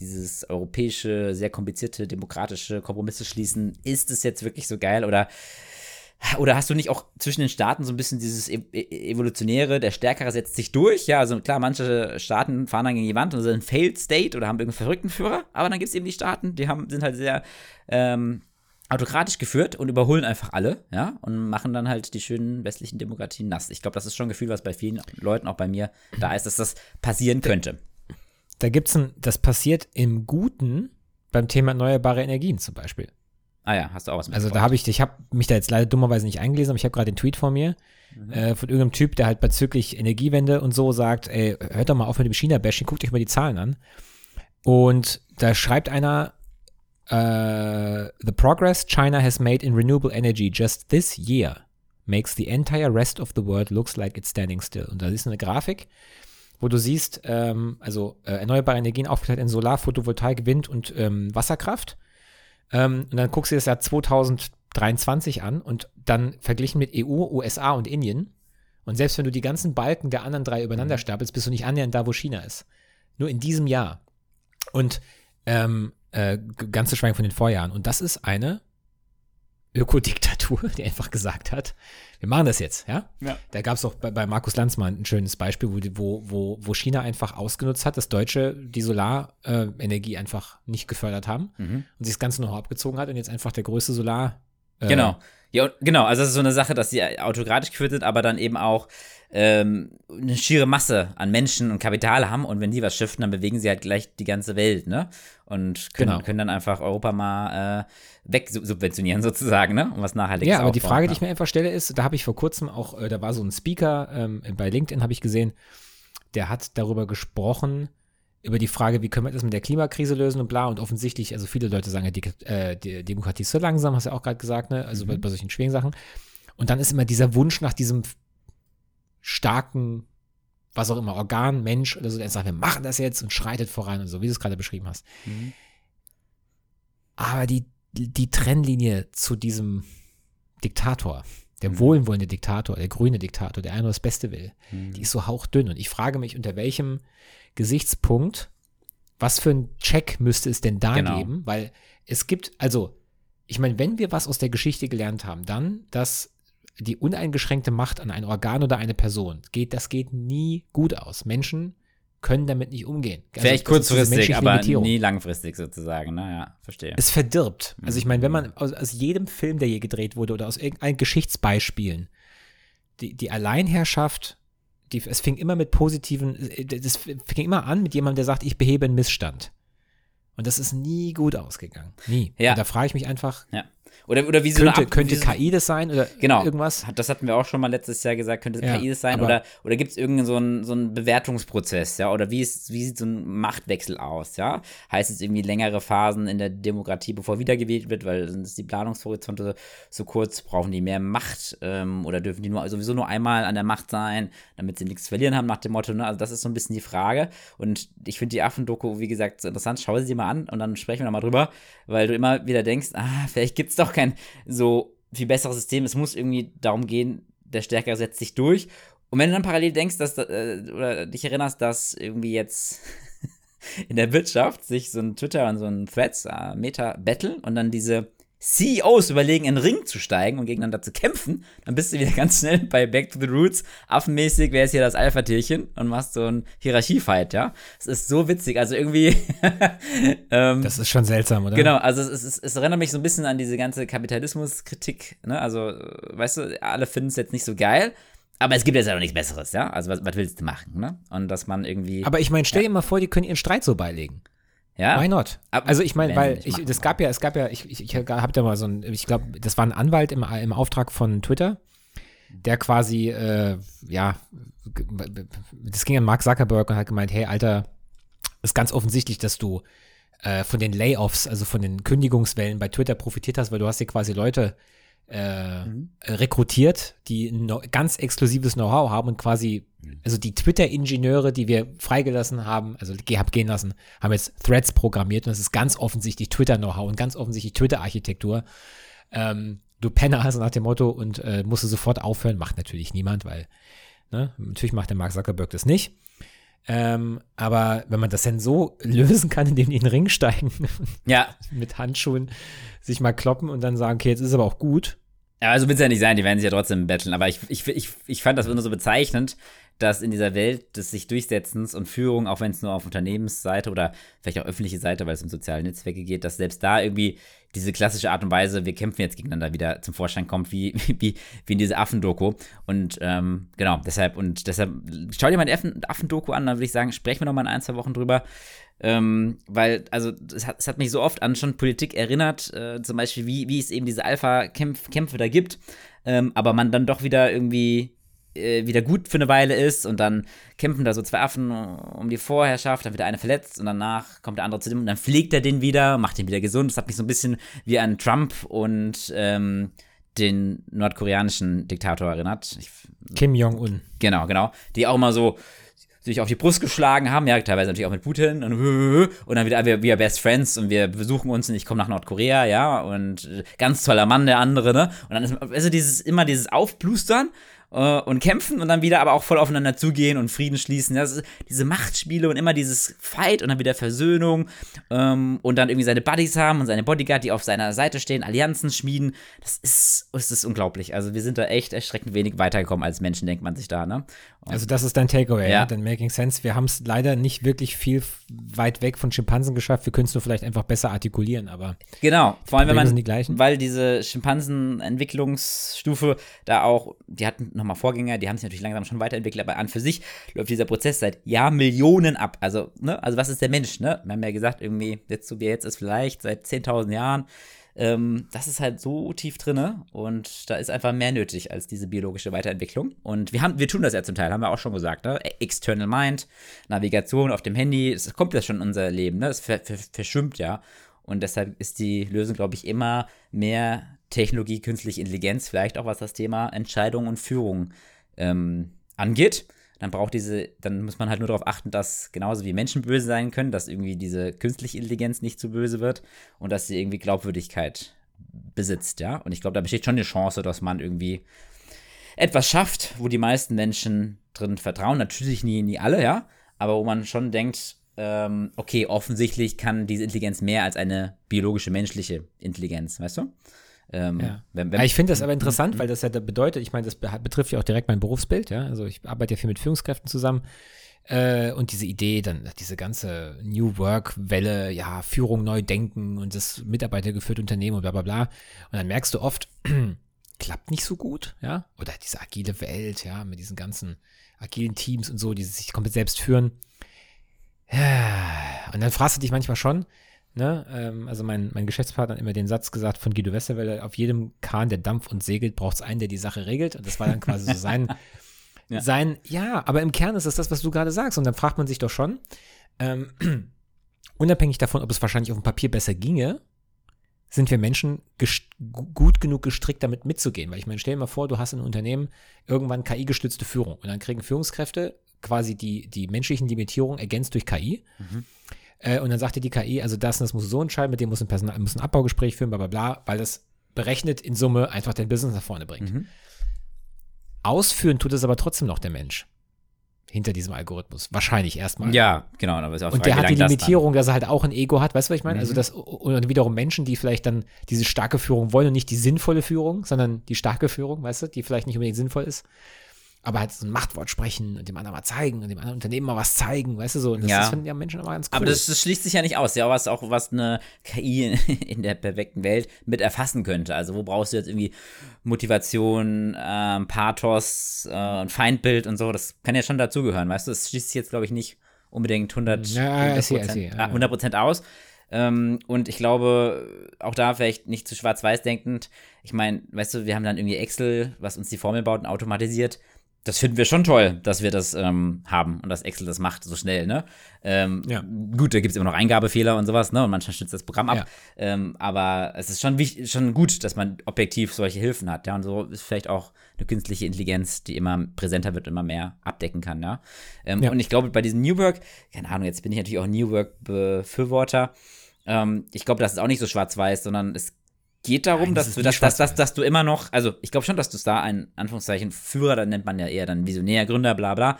Dieses europäische, sehr komplizierte, demokratische Kompromisse schließen. Ist es jetzt wirklich so geil oder oder hast du nicht auch zwischen den Staaten so ein bisschen dieses e e evolutionäre, der Stärkere setzt sich durch? Ja, also klar, manche Staaten fahren dann gegen die Wand und sind ein Failed State oder haben irgendeinen verrückten Führer, aber dann gibt es eben die Staaten, die haben, sind halt sehr ähm, autokratisch geführt und überholen einfach alle, ja, und machen dann halt die schönen westlichen Demokratien nass. Ich glaube, das ist schon ein Gefühl, was bei vielen Leuten, auch bei mir, da ist, dass das passieren könnte. Da gibt's ein, das passiert im Guten beim Thema erneuerbare Energien zum Beispiel. Ah ja, hast du auch was mit. Also da habe ich, ich habe mich da jetzt leider dummerweise nicht eingelesen, aber ich habe gerade den Tweet vor mir mhm. äh, von irgendeinem Typ, der halt bezüglich Energiewende und so sagt, ey, hört doch mal auf mit dem China-Bashing, guckt euch mal die Zahlen an. Und da schreibt einer, uh, the progress China has made in renewable energy just this year makes the entire rest of the world looks like it's standing still. Und da ist eine Grafik, wo du siehst, ähm, also äh, erneuerbare Energien aufgeteilt in Solar, Photovoltaik, Wind und ähm, Wasserkraft. Ähm, und dann guckst du das Jahr 2023 an und dann verglichen mit EU, USA und Indien. Und selbst wenn du die ganzen Balken der anderen drei übereinander mhm. stapelst, bist du nicht annähernd da, wo China ist. Nur in diesem Jahr. Und ähm, äh, ganz zu schweigen von den Vorjahren. Und das ist eine Ökodiktatur, die einfach gesagt hat, wir machen das jetzt, ja? ja. Da gab es auch bei, bei, Markus Lanzmann ein schönes Beispiel, wo, wo, wo China einfach ausgenutzt hat, dass Deutsche die Solarenergie einfach nicht gefördert haben mhm. und sich das Ganze noch abgezogen hat und jetzt einfach der größte Solar. Äh, genau. Ja, genau. Also, das ist so eine Sache, dass sie autokratisch geführt sind, aber dann eben auch ähm, eine schiere Masse an Menschen und Kapital haben und wenn die was shiften, dann bewegen sie halt gleich die ganze Welt, ne? Und können, genau. können dann einfach Europa mal äh, wegsubventionieren sozusagen, ne? Um was Nachhaltiges Ja, aber die Frage, die ich mir einfach stelle, ist, da habe ich vor kurzem auch, äh, da war so ein Speaker ähm, bei LinkedIn, habe ich gesehen, der hat darüber gesprochen, über die Frage, wie können wir das mit der Klimakrise lösen und bla. Und offensichtlich, also viele Leute sagen ja, die, äh, die Demokratie ist so langsam, hast du ja auch gerade gesagt, ne? Also mhm. bei, bei solchen schweren Sachen. Und dann ist immer dieser Wunsch nach diesem starken, was auch immer, Organ, Mensch oder so, der sagt, wir machen das jetzt und schreitet voran und so, wie du es gerade beschrieben hast. Mhm. Aber die, die Trennlinie zu diesem Diktator, der mhm. wohlwollende Diktator, der grüne Diktator, der einfach das Beste will, mhm. die ist so hauchdünn. Und ich frage mich, unter welchem Gesichtspunkt, was für ein Check müsste es denn da genau. geben? Weil es gibt, also, ich meine, wenn wir was aus der Geschichte gelernt haben, dann, dass die uneingeschränkte Macht an ein Organ oder eine Person, geht, das geht nie gut aus. Menschen können damit nicht umgehen. Also, Vielleicht kurzfristig, aber nie langfristig sozusagen. Naja, verstehe. Es verdirbt. Also ich meine, wenn man aus, aus, jedem Film, der je gedreht wurde oder aus irgendeinen Geschichtsbeispielen, die, die Alleinherrschaft, die, es fing immer mit positiven, das fing immer an mit jemandem, der sagt, ich behebe einen Missstand. Und das ist nie gut ausgegangen. Nie. Ja. Und da frage ich mich einfach, ja. Oder, oder wie so könnte, eine könnte KI das sein oder genau, irgendwas? Das hatten wir auch schon mal letztes Jahr gesagt, könnte ja, KI das sein oder, oder gibt es irgendeinen so einen, so einen Bewertungsprozess, ja? Oder wie, ist, wie sieht so ein Machtwechsel aus, ja? Heißt es irgendwie längere Phasen in der Demokratie, bevor wiedergewählt wird, weil sind die Planungshorizonte so kurz, brauchen die mehr Macht ähm, oder dürfen die nur sowieso nur einmal an der Macht sein, damit sie nichts verlieren haben nach dem Motto, ne? Also das ist so ein bisschen die Frage. Und ich finde die Affendoku, wie gesagt, so interessant. Schau sie dir mal an und dann sprechen wir nochmal drüber, weil du immer wieder denkst, ah, vielleicht gibt es doch kein so viel besseres System. Es muss irgendwie darum gehen, der Stärkere setzt sich durch. Und wenn du dann parallel denkst, dass, äh, oder dich erinnerst, dass irgendwie jetzt in der Wirtschaft sich so ein Twitter und so ein Threads, äh, Meta betteln und dann diese CEOs überlegen, in den Ring zu steigen und gegeneinander zu kämpfen, dann bist du wieder ganz schnell bei Back to the Roots, affenmäßig, wer ist hier das Alpha-Tierchen und machst so ein Hierarchiefight, ja. Es ist so witzig, also irgendwie. ähm, das ist schon seltsam, oder? Genau, also es, es, es erinnert mich so ein bisschen an diese ganze Kapitalismuskritik, ne, also, weißt du, alle finden es jetzt nicht so geil, aber es gibt jetzt ja noch nichts Besseres, ja? Also, was, was willst du machen, ne? Und dass man irgendwie. Aber ich meine, stell ja. dir mal vor, die können ihren Streit so beilegen. Ja. Why not? Also ich meine, weil ich, das gab ja, es gab ja, ich, ich, ich habe da mal so ein, ich glaube, das war ein Anwalt im, im Auftrag von Twitter, der quasi, äh, ja, das ging an Mark Zuckerberg und hat gemeint, hey, Alter, ist ganz offensichtlich, dass du äh, von den Layoffs, also von den Kündigungswellen bei Twitter profitiert hast, weil du hast hier quasi Leute äh, mhm. rekrutiert, die no, ganz exklusives Know-how haben und quasi, mhm. also die Twitter-Ingenieure, die wir freigelassen haben, also gehabt gehen lassen, haben jetzt Threads programmiert und das ist ganz offensichtlich Twitter-Know-how und ganz offensichtlich Twitter-Architektur. Ähm, du Penner, also nach dem Motto, und äh, musst du sofort aufhören, macht natürlich niemand, weil, ne, natürlich macht der Mark Zuckerberg das nicht. Ähm, aber wenn man das denn so lösen kann, indem die in den Ring steigen, ja. mit Handschuhen sich mal kloppen und dann sagen, okay, jetzt ist aber auch gut, Ja, also wird es ja nicht sein, die werden sich ja trotzdem betteln. Aber ich, ich, ich, ich fand das immer so bezeichnend, dass in dieser Welt des sich Durchsetzens und Führung, auch wenn es nur auf Unternehmensseite oder vielleicht auch öffentliche Seite, weil es um soziale Netzwerke geht, dass selbst da irgendwie diese klassische Art und Weise, wir kämpfen jetzt gegeneinander wieder zum Vorschein kommt, wie, wie, wie in diese Affendoku. Und ähm, genau, deshalb, und deshalb, schau dir mal die Affendoku an, dann würde ich sagen, sprechen wir noch mal in ein, zwei Wochen drüber. Ähm, weil, also, es hat, es hat, mich so oft an schon Politik erinnert, äh, zum Beispiel, wie, wie es eben diese Alpha-Kämpfe da gibt, ähm, aber man dann doch wieder irgendwie äh, wieder gut für eine Weile ist und dann kämpfen da so zwei Affen um die Vorherrschaft, dann wird der eine verletzt und danach kommt der andere zu dem und dann pflegt er den wieder, macht ihn wieder gesund. Das hat mich so ein bisschen wie an Trump und ähm, den nordkoreanischen Diktator erinnert. Ich, Kim Jong-un. Genau, genau. Die auch immer so sich auf die Brust geschlagen haben, ja, teilweise natürlich auch mit Putin und, und dann wieder, wir, wir Best Friends und wir besuchen uns und ich komme nach Nordkorea, ja, und ganz toller Mann, der andere, ne? Und dann ist also dieses, immer dieses Aufblustern äh, und kämpfen und dann wieder aber auch voll aufeinander zugehen und Frieden schließen. Das ist diese Machtspiele und immer dieses Fight und dann wieder Versöhnung ähm, und dann irgendwie seine Buddies haben und seine Bodyguard, die auf seiner Seite stehen, Allianzen schmieden. Das ist, das ist unglaublich. Also wir sind da echt erschreckend wenig weitergekommen als Menschen, denkt man sich da, ne? Und also das ist dein Takeaway, ja. Dein Making Sense. Wir haben es leider nicht wirklich viel weit weg von Schimpansen geschafft. Wir können es nur vielleicht einfach besser artikulieren, aber genau. Vor allem wenn man, die gleichen. weil diese Schimpansen-Entwicklungsstufe da auch, die hatten nochmal Vorgänger, die haben sich natürlich langsam schon weiterentwickelt, aber an für sich läuft dieser Prozess seit Jahrmillionen ab. Also, ne, also was ist der Mensch, ne? Wir haben ja gesagt, irgendwie, jetzt so wie jetzt ist, vielleicht seit 10.000 Jahren ähm, das ist halt so tief drinne und da ist einfach mehr nötig als diese biologische Weiterentwicklung. Und wir, haben, wir tun das ja zum Teil, haben wir auch schon gesagt, ne? External Mind, Navigation auf dem Handy, es kommt ja schon in unser Leben, ne? Es ver ver verschwimmt ja. Und deshalb ist die Lösung, glaube ich, immer mehr Technologie, künstliche Intelligenz, vielleicht auch was das Thema Entscheidung und Führung ähm, angeht dann braucht diese, dann muss man halt nur darauf achten, dass genauso wie Menschen böse sein können, dass irgendwie diese künstliche Intelligenz nicht zu böse wird und dass sie irgendwie Glaubwürdigkeit besitzt, ja. Und ich glaube, da besteht schon die Chance, dass man irgendwie etwas schafft, wo die meisten Menschen drin vertrauen. Natürlich nie, nie alle, ja. Aber wo man schon denkt, ähm, okay, offensichtlich kann diese Intelligenz mehr als eine biologische menschliche Intelligenz, weißt du? Ähm, ja. wenn, wenn, ich finde das aber interessant, weil das ja bedeutet, ich meine, das betrifft ja auch direkt mein Berufsbild, ja. Also ich arbeite ja viel mit Führungskräften zusammen. Äh, und diese Idee, dann diese ganze New Work-Welle, ja, Führung neu denken und das mitarbeitergeführte Unternehmen und bla bla bla. Und dann merkst du oft, klappt nicht so gut, ja. Oder diese agile Welt, ja, mit diesen ganzen agilen Teams und so, die sich komplett selbst führen. Ja. Und dann fragst du dich manchmal schon, Ne? Ähm, also mein, mein Geschäftspartner hat immer den Satz gesagt von Guido Westerwelle, auf jedem Kahn, der dampft und segelt, braucht es einen, der die Sache regelt. Und das war dann quasi so sein, ja. sein, ja, aber im Kern ist es das, was du gerade sagst. Und dann fragt man sich doch schon, ähm, unabhängig davon, ob es wahrscheinlich auf dem Papier besser ginge, sind wir Menschen gut genug gestrickt, damit mitzugehen. Weil ich meine, stell dir mal vor, du hast in einem Unternehmen irgendwann KI-gestützte Führung und dann kriegen Führungskräfte quasi die, die menschlichen Limitierungen ergänzt durch KI. Mhm. Äh, und dann sagte die KI, also das und das muss so entscheiden, mit dem muss ein, Personal, muss ein Abbauggespräch führen, bla bla bla, weil das berechnet in Summe einfach dein Business nach vorne bringt. Mhm. Ausführen tut es aber trotzdem noch der Mensch hinter diesem Algorithmus. Wahrscheinlich erstmal. Ja, genau. Aber ist auch und der hat die Limitierung, dass er halt auch ein Ego hat. Weißt du, was ich meine? Also mhm. Also das, und wiederum Menschen, die vielleicht dann diese starke Führung wollen und nicht die sinnvolle Führung, sondern die starke Führung, weißt du, die vielleicht nicht unbedingt sinnvoll ist aber halt so ein Machtwort sprechen und dem anderen mal zeigen und dem anderen Unternehmen mal was zeigen, weißt du so. Und das, ja. das finden ja Menschen immer ganz cool. Aber das, das, schließt sich ja nicht aus, ja, was auch was eine KI in der perfekten Welt mit erfassen könnte. Also wo brauchst du jetzt irgendwie Motivation, ähm, Pathos äh, Feindbild und so, das kann ja schon dazugehören, weißt du. Das schließt sich jetzt, glaube ich, nicht unbedingt 100, ja, 100%, see, see, ja. 100 aus. Ähm, und ich glaube, auch da vielleicht nicht zu schwarz-weiß denkend. Ich meine, weißt du, wir haben dann irgendwie Excel, was uns die Formelbauten automatisiert das finden wir schon toll, dass wir das ähm, haben und dass Excel das macht so schnell, ne? Ähm, ja. Gut, da gibt es immer noch Eingabefehler und sowas, ne? Und manchmal stützt das Programm ab. Ja. Ähm, aber es ist schon, wichtig, schon gut, dass man objektiv solche Hilfen hat, ja. Und so ist vielleicht auch eine künstliche Intelligenz, die immer präsenter wird, immer mehr abdecken kann, ja. Ähm, ja. Und ich glaube, bei diesem New Work, keine Ahnung, jetzt bin ich natürlich auch New Work-Befürworter. Ähm, ich glaube, das ist auch nicht so schwarz-weiß, sondern es geht darum, Nein, das dass, du, dass, dass, dass, dass du immer noch, also ich glaube schon, dass du da ein, Anführungszeichen, Führer, dann nennt man ja eher dann Visionär, Gründer, bla bla,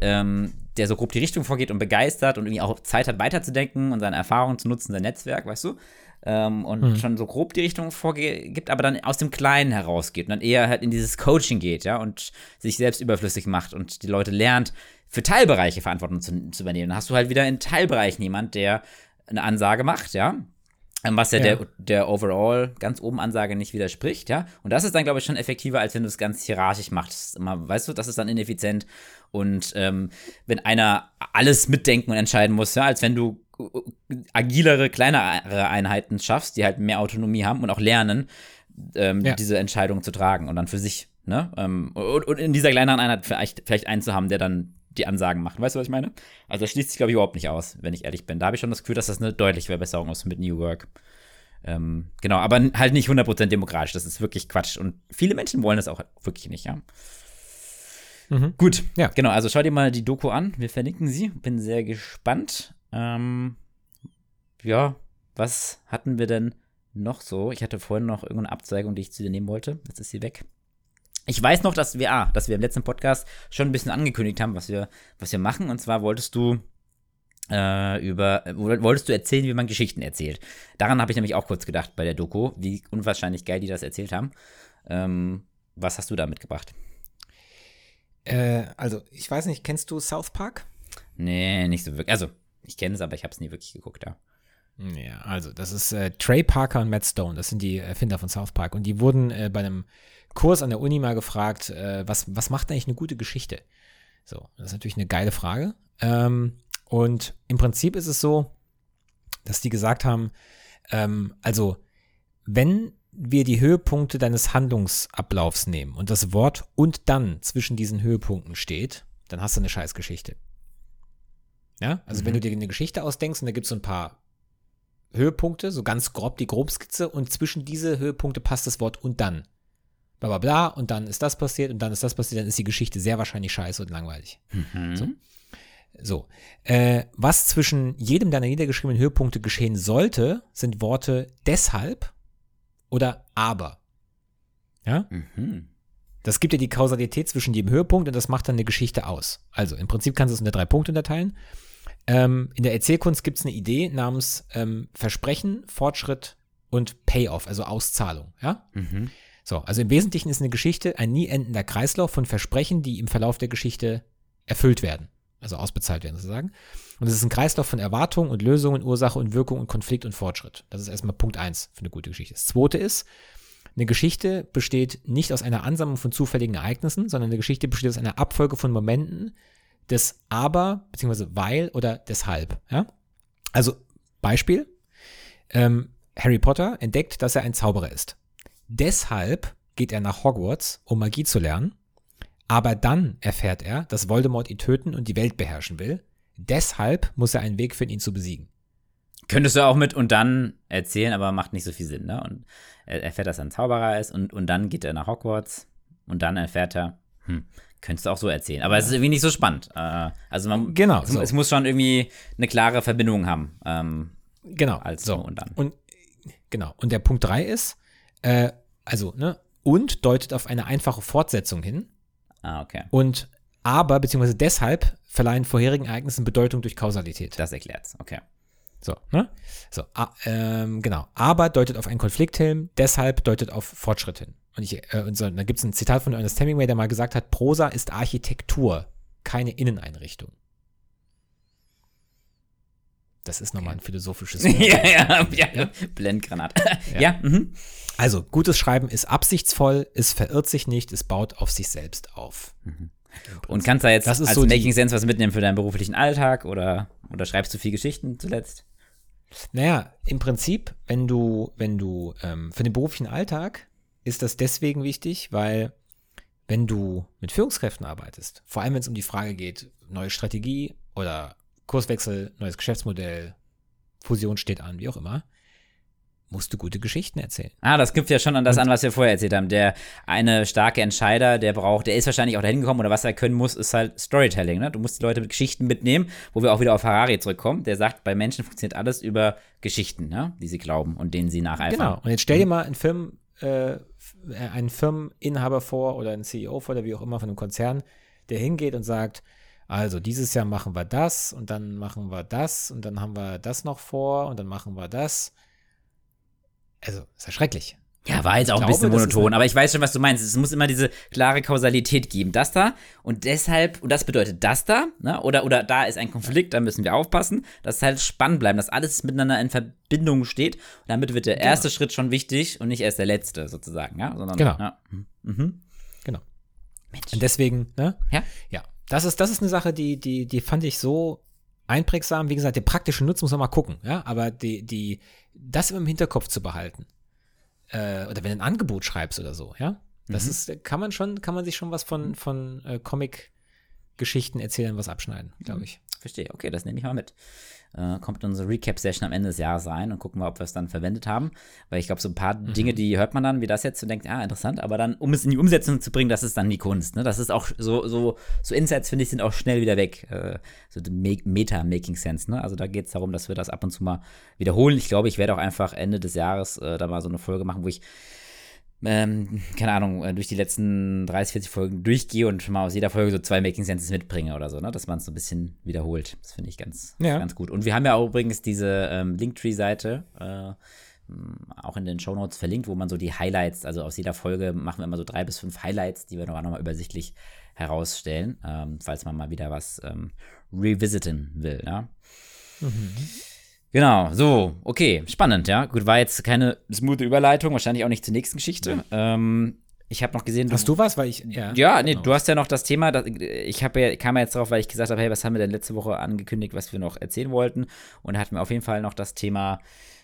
ähm, der so grob die Richtung vorgeht und begeistert und irgendwie auch Zeit hat, weiterzudenken und seine Erfahrungen zu nutzen, sein Netzwerk, weißt du? ähm, und mhm. schon so grob die Richtung vorgibt, aber dann aus dem Kleinen herausgeht und dann eher halt in dieses Coaching geht, ja, und sich selbst überflüssig macht und die Leute lernt, für Teilbereiche Verantwortung zu, zu übernehmen. Dann hast du halt wieder in Teilbereichen jemand, der eine Ansage macht, ja, was ja, ja, Der, der overall ganz oben Ansage nicht widerspricht, ja. Und das ist dann, glaube ich, schon effektiver, als wenn du es ganz hierarchisch machst. Immer, weißt du, das ist dann ineffizient. Und ähm, wenn einer alles mitdenken und entscheiden muss, ja, als wenn du äh, agilere, kleinere Einheiten schaffst, die halt mehr Autonomie haben und auch lernen, ähm, ja. diese Entscheidung zu tragen und dann für sich, ne? Ähm, und, und, in dieser kleineren Einheit vielleicht, vielleicht einen zu haben, der dann die Ansagen macht. Weißt du, was ich meine? Also das schließt sich, glaube ich, überhaupt nicht aus, wenn ich ehrlich bin. Da habe ich schon das Gefühl, dass das eine deutliche Verbesserung ist mit New Work. Ähm, genau, aber halt nicht 100% demokratisch. Das ist wirklich Quatsch. Und viele Menschen wollen das auch wirklich nicht, ja. Mhm. Gut, ja. Genau, also schau dir mal die Doku an. Wir verlinken sie. Bin sehr gespannt. Ähm, ja, was hatten wir denn noch so? Ich hatte vorhin noch irgendeine Abzweigung, die ich zu dir nehmen wollte. Jetzt ist sie weg. Ich weiß noch, dass wir, ah, dass wir im letzten Podcast schon ein bisschen angekündigt haben, was wir, was wir machen. Und zwar wolltest du äh, über, wolltest du erzählen, wie man Geschichten erzählt. Daran habe ich nämlich auch kurz gedacht bei der Doku, wie unwahrscheinlich geil die das erzählt haben. Ähm, was hast du da mitgebracht? Äh, also, ich weiß nicht, kennst du South Park? Nee, nicht so wirklich. Also, ich kenne es, aber ich habe es nie wirklich geguckt, ja. Ja, also das ist äh, Trey Parker und Matt Stone, das sind die Erfinder von South Park und die wurden äh, bei einem Kurs an der Uni mal gefragt, äh, was, was macht eigentlich eine gute Geschichte? So, das ist natürlich eine geile Frage. Ähm, und im Prinzip ist es so, dass die gesagt haben, ähm, also wenn wir die Höhepunkte deines Handlungsablaufs nehmen und das Wort und dann zwischen diesen Höhepunkten steht, dann hast du eine Scheißgeschichte. Ja, also mhm. wenn du dir eine Geschichte ausdenkst und da gibt es so ein paar Höhepunkte, so ganz grob die Grobskizze und zwischen diese Höhepunkte passt das Wort und dann bla bla bla und dann ist das passiert und dann ist das passiert, dann ist die Geschichte sehr wahrscheinlich scheiße und langweilig. Mhm. So. So. Äh, was zwischen jedem deiner niedergeschriebenen Höhepunkte geschehen sollte, sind Worte deshalb oder aber. Ja? Mhm. Das gibt dir die Kausalität zwischen jedem Höhepunkt und das macht dann eine Geschichte aus. Also im Prinzip kannst du es unter drei Punkte unterteilen. Ähm, in der Erzählkunst gibt es eine Idee namens ähm, Versprechen, Fortschritt und Payoff, also Auszahlung. Ja? Mhm. So, also im Wesentlichen ist eine Geschichte ein nie endender Kreislauf von Versprechen, die im Verlauf der Geschichte erfüllt werden. Also ausbezahlt werden sozusagen. Und es ist ein Kreislauf von Erwartungen und Lösungen, Ursache und Wirkung und Konflikt und Fortschritt. Das ist erstmal Punkt eins für eine gute Geschichte. Das zweite ist, eine Geschichte besteht nicht aus einer Ansammlung von zufälligen Ereignissen, sondern eine Geschichte besteht aus einer Abfolge von Momenten des Aber, beziehungsweise weil oder deshalb. Ja? Also Beispiel, ähm, Harry Potter entdeckt, dass er ein Zauberer ist. Deshalb geht er nach Hogwarts, um Magie zu lernen. Aber dann erfährt er, dass Voldemort ihn töten und die Welt beherrschen will. Deshalb muss er einen Weg finden, ihn zu besiegen. Könntest du auch mit und dann erzählen, aber macht nicht so viel Sinn, ne? Und er erfährt, dass er ein Zauberer ist und, und dann geht er nach Hogwarts und dann erfährt er, hm, könntest du auch so erzählen. Aber ja. es ist irgendwie nicht so spannend. Äh, also man, genau, es, so. es, muss schon irgendwie eine klare Verbindung haben. Ähm, genau. Als so und dann. Und genau. Und der Punkt 3 ist, äh, also, ne, und deutet auf eine einfache Fortsetzung hin. Ah, okay. Und aber, beziehungsweise deshalb, verleihen vorherigen Ereignissen Bedeutung durch Kausalität. Das erklärt's, okay. So, ne? So, ah, ähm, genau. Aber deutet auf einen Konflikt hin, deshalb deutet auf Fortschritt hin. Und, ich, äh, und so, da gibt es ein Zitat von Ernest Hemingway, der mal gesagt hat, Prosa ist Architektur, keine Inneneinrichtung. Das ist nochmal ein philosophisches Wort. ja, ja, ja, ja. Blendgranat. ja. ja mhm. Also, gutes Schreiben ist absichtsvoll, es verirrt sich nicht, es baut auf sich selbst auf. Mhm. Und kannst du da jetzt als so Making Sense was mitnehmen für deinen beruflichen Alltag oder, oder schreibst du viel Geschichten zuletzt? Naja, im Prinzip, wenn du, wenn du, ähm, für den beruflichen Alltag ist das deswegen wichtig, weil wenn du mit Führungskräften arbeitest, vor allem wenn es um die Frage geht, neue Strategie oder Kurswechsel, neues Geschäftsmodell, Fusion steht an, wie auch immer, musst du gute Geschichten erzählen. Ah, das gibt ja schon an das und, an, was wir vorher erzählt haben. Der eine starke Entscheider, der braucht, der ist wahrscheinlich auch dahin gekommen oder was er können muss, ist halt Storytelling. Ne? Du musst die Leute mit Geschichten mitnehmen, wo wir auch wieder auf Harari zurückkommen. Der sagt, bei Menschen funktioniert alles über Geschichten, ne? die sie glauben und denen sie nacheifern. Genau. Und jetzt stell dir mal einen Film, äh, einen Firmeninhaber vor oder einen CEO vor oder wie auch immer von einem Konzern, der hingeht und sagt, also dieses Jahr machen wir das und dann machen wir das und dann haben wir das noch vor und dann machen wir das. also, ist ja schrecklich. Ja, war jetzt auch ein glaube, bisschen das ist monoton, aber ich weiß schon, was du meinst. Es muss immer diese klare Kausalität geben. Das da und deshalb, und das bedeutet das da, ne? oder, oder da ist ein Konflikt, da müssen wir aufpassen, dass es halt spannend bleiben, dass alles miteinander in Verbindung steht. Und damit wird der erste Schritt schon wichtig und nicht erst der letzte sozusagen, ja? Sondern, Genau. Ja. Mhm. Genau. Mensch. Und deswegen, ne? Ja. Ja. Das ist, das ist eine Sache, die, die, die fand ich so einprägsam. Wie gesagt, den praktischen Nutzen muss man mal gucken, ja. Aber die, die, das immer im Hinterkopf zu behalten. Äh, oder wenn du ein Angebot schreibst oder so, ja. Das Mhm. ist, kann man schon, kann man sich schon was von, von äh, Comic-Geschichten erzählen, was abschneiden, Mhm. glaube ich. Verstehe, okay, das nehme ich mal mit. Äh, kommt unsere Recap-Session am Ende des Jahres rein und gucken wir, ob wir es dann verwendet haben. Weil ich glaube, so ein paar Mhm. Dinge, die hört man dann, wie das jetzt und denkt, ah, interessant, aber dann, um es in die Umsetzung zu bringen, das ist dann die Kunst. Ne? Das ist auch so, so, so Insights, finde ich, sind auch schnell wieder weg. Äh, so die Me- Meta-Making-Sense. Ne? Also da geht es darum, dass wir das ab und zu mal wiederholen. Ich glaube, ich werde auch einfach Ende des Jahres äh, da mal so eine Folge machen, wo ich ähm, keine Ahnung, äh, durch die letzten 30, 40 Folgen durchgehe und mal aus jeder Folge so zwei Making Senses mitbringe oder so, ne? Dass man es so ein bisschen wiederholt. Das finde ich ganz, Ja. ganz gut. Und wir haben ja auch übrigens diese ähm, Linktree-Seite äh, auch in den Shownotes verlinkt, wo man so die Highlights, also aus jeder Folge machen wir immer so drei bis fünf Highlights, die wir noch mal übersichtlich herausstellen, ähm, falls man mal wieder was ähm, revisiten will, ja. Genau, so, okay, spannend, ja. Gut, war jetzt keine smooth Überleitung, wahrscheinlich auch nicht zur nächsten Geschichte. Ähm, ich habe noch gesehen, Hast du was? Weil ich, ja. ja, nee, genau. du hast ja noch das Thema, das, ich habe ja, kam ja jetzt drauf, weil ich gesagt habe, hey, was haben wir denn letzte Woche angekündigt, was wir noch erzählen wollten? Und hatten wir auf jeden Fall noch das Thema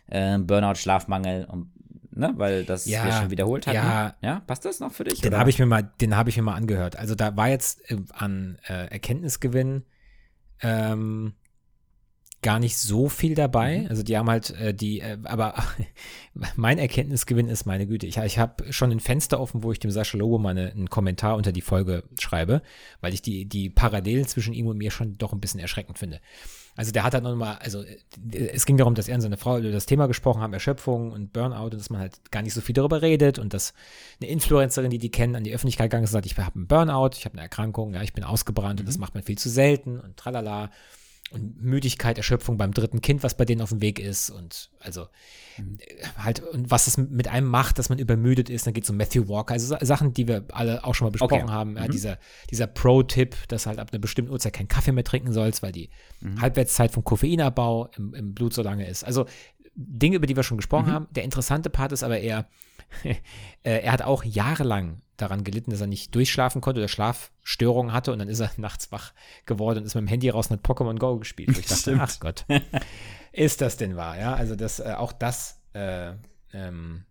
äh, Burnout, Schlafmangel, und, ne, weil das Ja, wir schon wiederholt hatten. ja. ja, passt das noch für dich? Den habe ich mir mal, den habe ich mir mal angehört. Also da war jetzt äh, an äh, Erkenntnisgewinn ähm, gar nicht so viel dabei. Mhm. Also die haben halt äh, die, äh, aber mein Erkenntnisgewinn ist meine Güte. Ich, ich habe schon ein Fenster offen, wo ich dem Sascha Lobo mal eine, einen Kommentar unter die Folge schreibe, weil ich die, die Parallelen zwischen ihm und mir schon doch ein bisschen erschreckend finde. Also der hat halt nochmal, also äh, es ging darum, dass er und seine Frau über das Thema gesprochen haben, Erschöpfung und Burnout und dass man halt gar nicht so viel darüber redet und dass eine Influencerin, die die kennen, an die Öffentlichkeit gegangen ist und sagt, ich habe einen Burnout, ich habe eine Erkrankung, ja, ich bin ausgebrannt und das macht man viel zu selten und tralala und Müdigkeit, Erschöpfung beim dritten Kind, was bei denen auf dem Weg ist und also äh, halt und was es mit einem macht, dass man übermüdet ist, dann geht es um Matthew Walker, also Sa- Sachen, die wir alle auch schon mal besprochen Okay. haben, ja, dieser, dieser Pro-Tipp, dass halt ab einer bestimmten Uhrzeit keinen Kaffee mehr trinken sollst, weil die Halbwertszeit vom Koffeinabbau im, im Blut so lange ist. Also Dinge, über die wir schon gesprochen haben. Der interessante Part ist aber eher, äh, er hat auch jahrelang daran gelitten, dass er nicht durchschlafen konnte oder Schlafstörungen hatte und dann ist er nachts wach geworden und ist mit dem Handy raus und hat Pokémon Go gespielt. Wo ich dachte, Stimmt. ach Gott, ist das denn wahr? Ja, also das, äh, auch das, äh, ähm,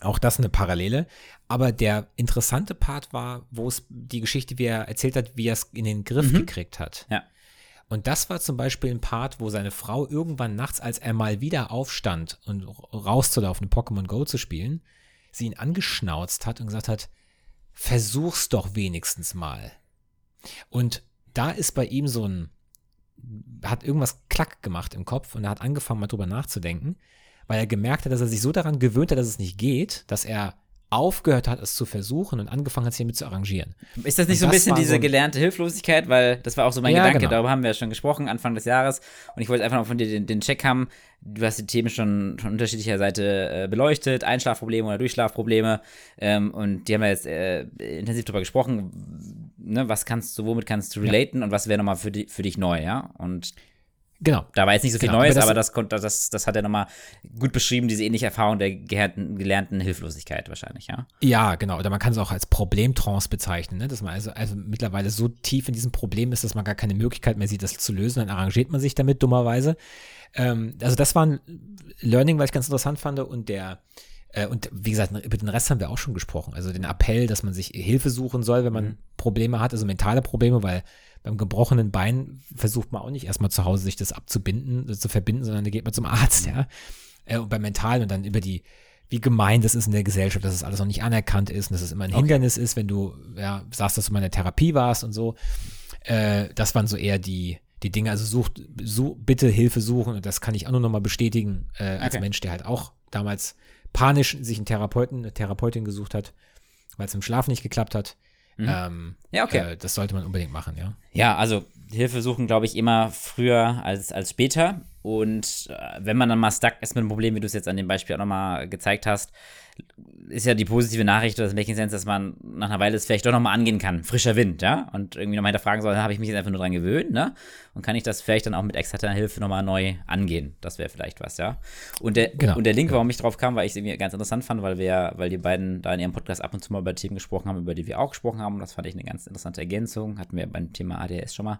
auch das eine Parallele. Aber der interessante Part war, wo es die Geschichte, wie er erzählt hat, wie er es in den Griff gekriegt hat. Ja. Und das war zum Beispiel ein Part, wo seine Frau irgendwann nachts, als er mal wieder aufstand und rauszulaufen, Pokémon Go zu spielen, sie ihn angeschnauzt hat und gesagt hat, versuch's doch wenigstens mal. Und da ist bei ihm so ein, hat irgendwas klack gemacht im Kopf und er hat angefangen, mal drüber nachzudenken, weil er gemerkt hat, dass er sich so daran gewöhnt hat, dass es nicht geht, dass er aufgehört hat, es zu versuchen und angefangen hat, sich damit zu arrangieren. Ist das nicht Und so ein bisschen diese so ein- gelernte Hilflosigkeit? Weil das war auch so mein Ja, Gedanke, genau. darüber haben wir ja schon gesprochen, Anfang des Jahres. Und ich wollte einfach noch von dir den, den Check haben. Du hast die Themen schon von unterschiedlicher Seite äh, beleuchtet, Einschlafprobleme oder Durchschlafprobleme. Ähm, und die haben wir jetzt äh, intensiv drüber gesprochen. Ne, was kannst du, womit kannst du relaten und was wäre nochmal für, di für dich neu, ja? Und Genau. da war jetzt nicht so viel Genau, Neues, aber das- aber das, konnte, das, das hat er nochmal gut beschrieben, diese ähnliche Erfahrung der gelernten, gelernten Hilflosigkeit wahrscheinlich, ja? Ja, genau. Oder man kann es auch als Problemtrance bezeichnen, ne? dass man also, also mittlerweile so tief in diesem Problem ist, dass man gar keine Möglichkeit mehr sieht, das zu lösen. Dann arrangiert man sich damit dummerweise. Ähm, also das war ein Learning, was ich ganz interessant fand. Und der, äh, und wie gesagt, über den Rest haben wir auch schon gesprochen. Also den Appell, dass man sich Hilfe suchen soll, wenn man Probleme hat, also mentale Probleme, weil beim gebrochenen Bein versucht man auch nicht erstmal zu Hause sich das abzubinden, das zu verbinden, sondern da geht man zum Arzt, ja. Äh, und beim Mentalen und dann über die, wie gemein das ist in der Gesellschaft, dass es alles noch nicht anerkannt ist und dass es immer ein Hindernis ist, wenn du, ja, sagst, dass du mal in der Therapie warst und so. Äh, das waren so eher die, die Dinge. Also sucht, such, bitte Hilfe suchen und das kann ich auch nur noch mal bestätigen, äh, als Okay. Mensch, der halt auch damals panisch sich einen Therapeuten, eine Therapeutin gesucht hat, weil es im Schlaf nicht geklappt hat. Ähm, Ja, okay. Äh, das sollte man unbedingt machen, ja. Ja, also Hilfe suchen, glaube ich, immer früher als, als später. Und äh, wenn man dann mal stuck ist mit einem Problem, wie du es jetzt an dem Beispiel auch nochmal gezeigt hast, ist ja die positive Nachricht oder das Making Sense, dass man nach einer Weile es vielleicht doch nochmal angehen kann. Frischer Wind, ja? Und irgendwie nochmal hinterfragen soll, habe ich mich jetzt einfach nur dran gewöhnt, ne? Und kann ich das vielleicht dann auch mit externer Hilfe nochmal neu angehen? Das wäre vielleicht was, ja? Und der, genau, und der Link, genau. warum ich drauf kam, weil ich es irgendwie ganz interessant fand, weil wir, weil die beiden da in ihrem Podcast ab und zu mal über Themen gesprochen haben, über die wir auch gesprochen haben. Das fand ich eine ganz interessante Ergänzung. Hatten wir beim Thema ADHS schon mal.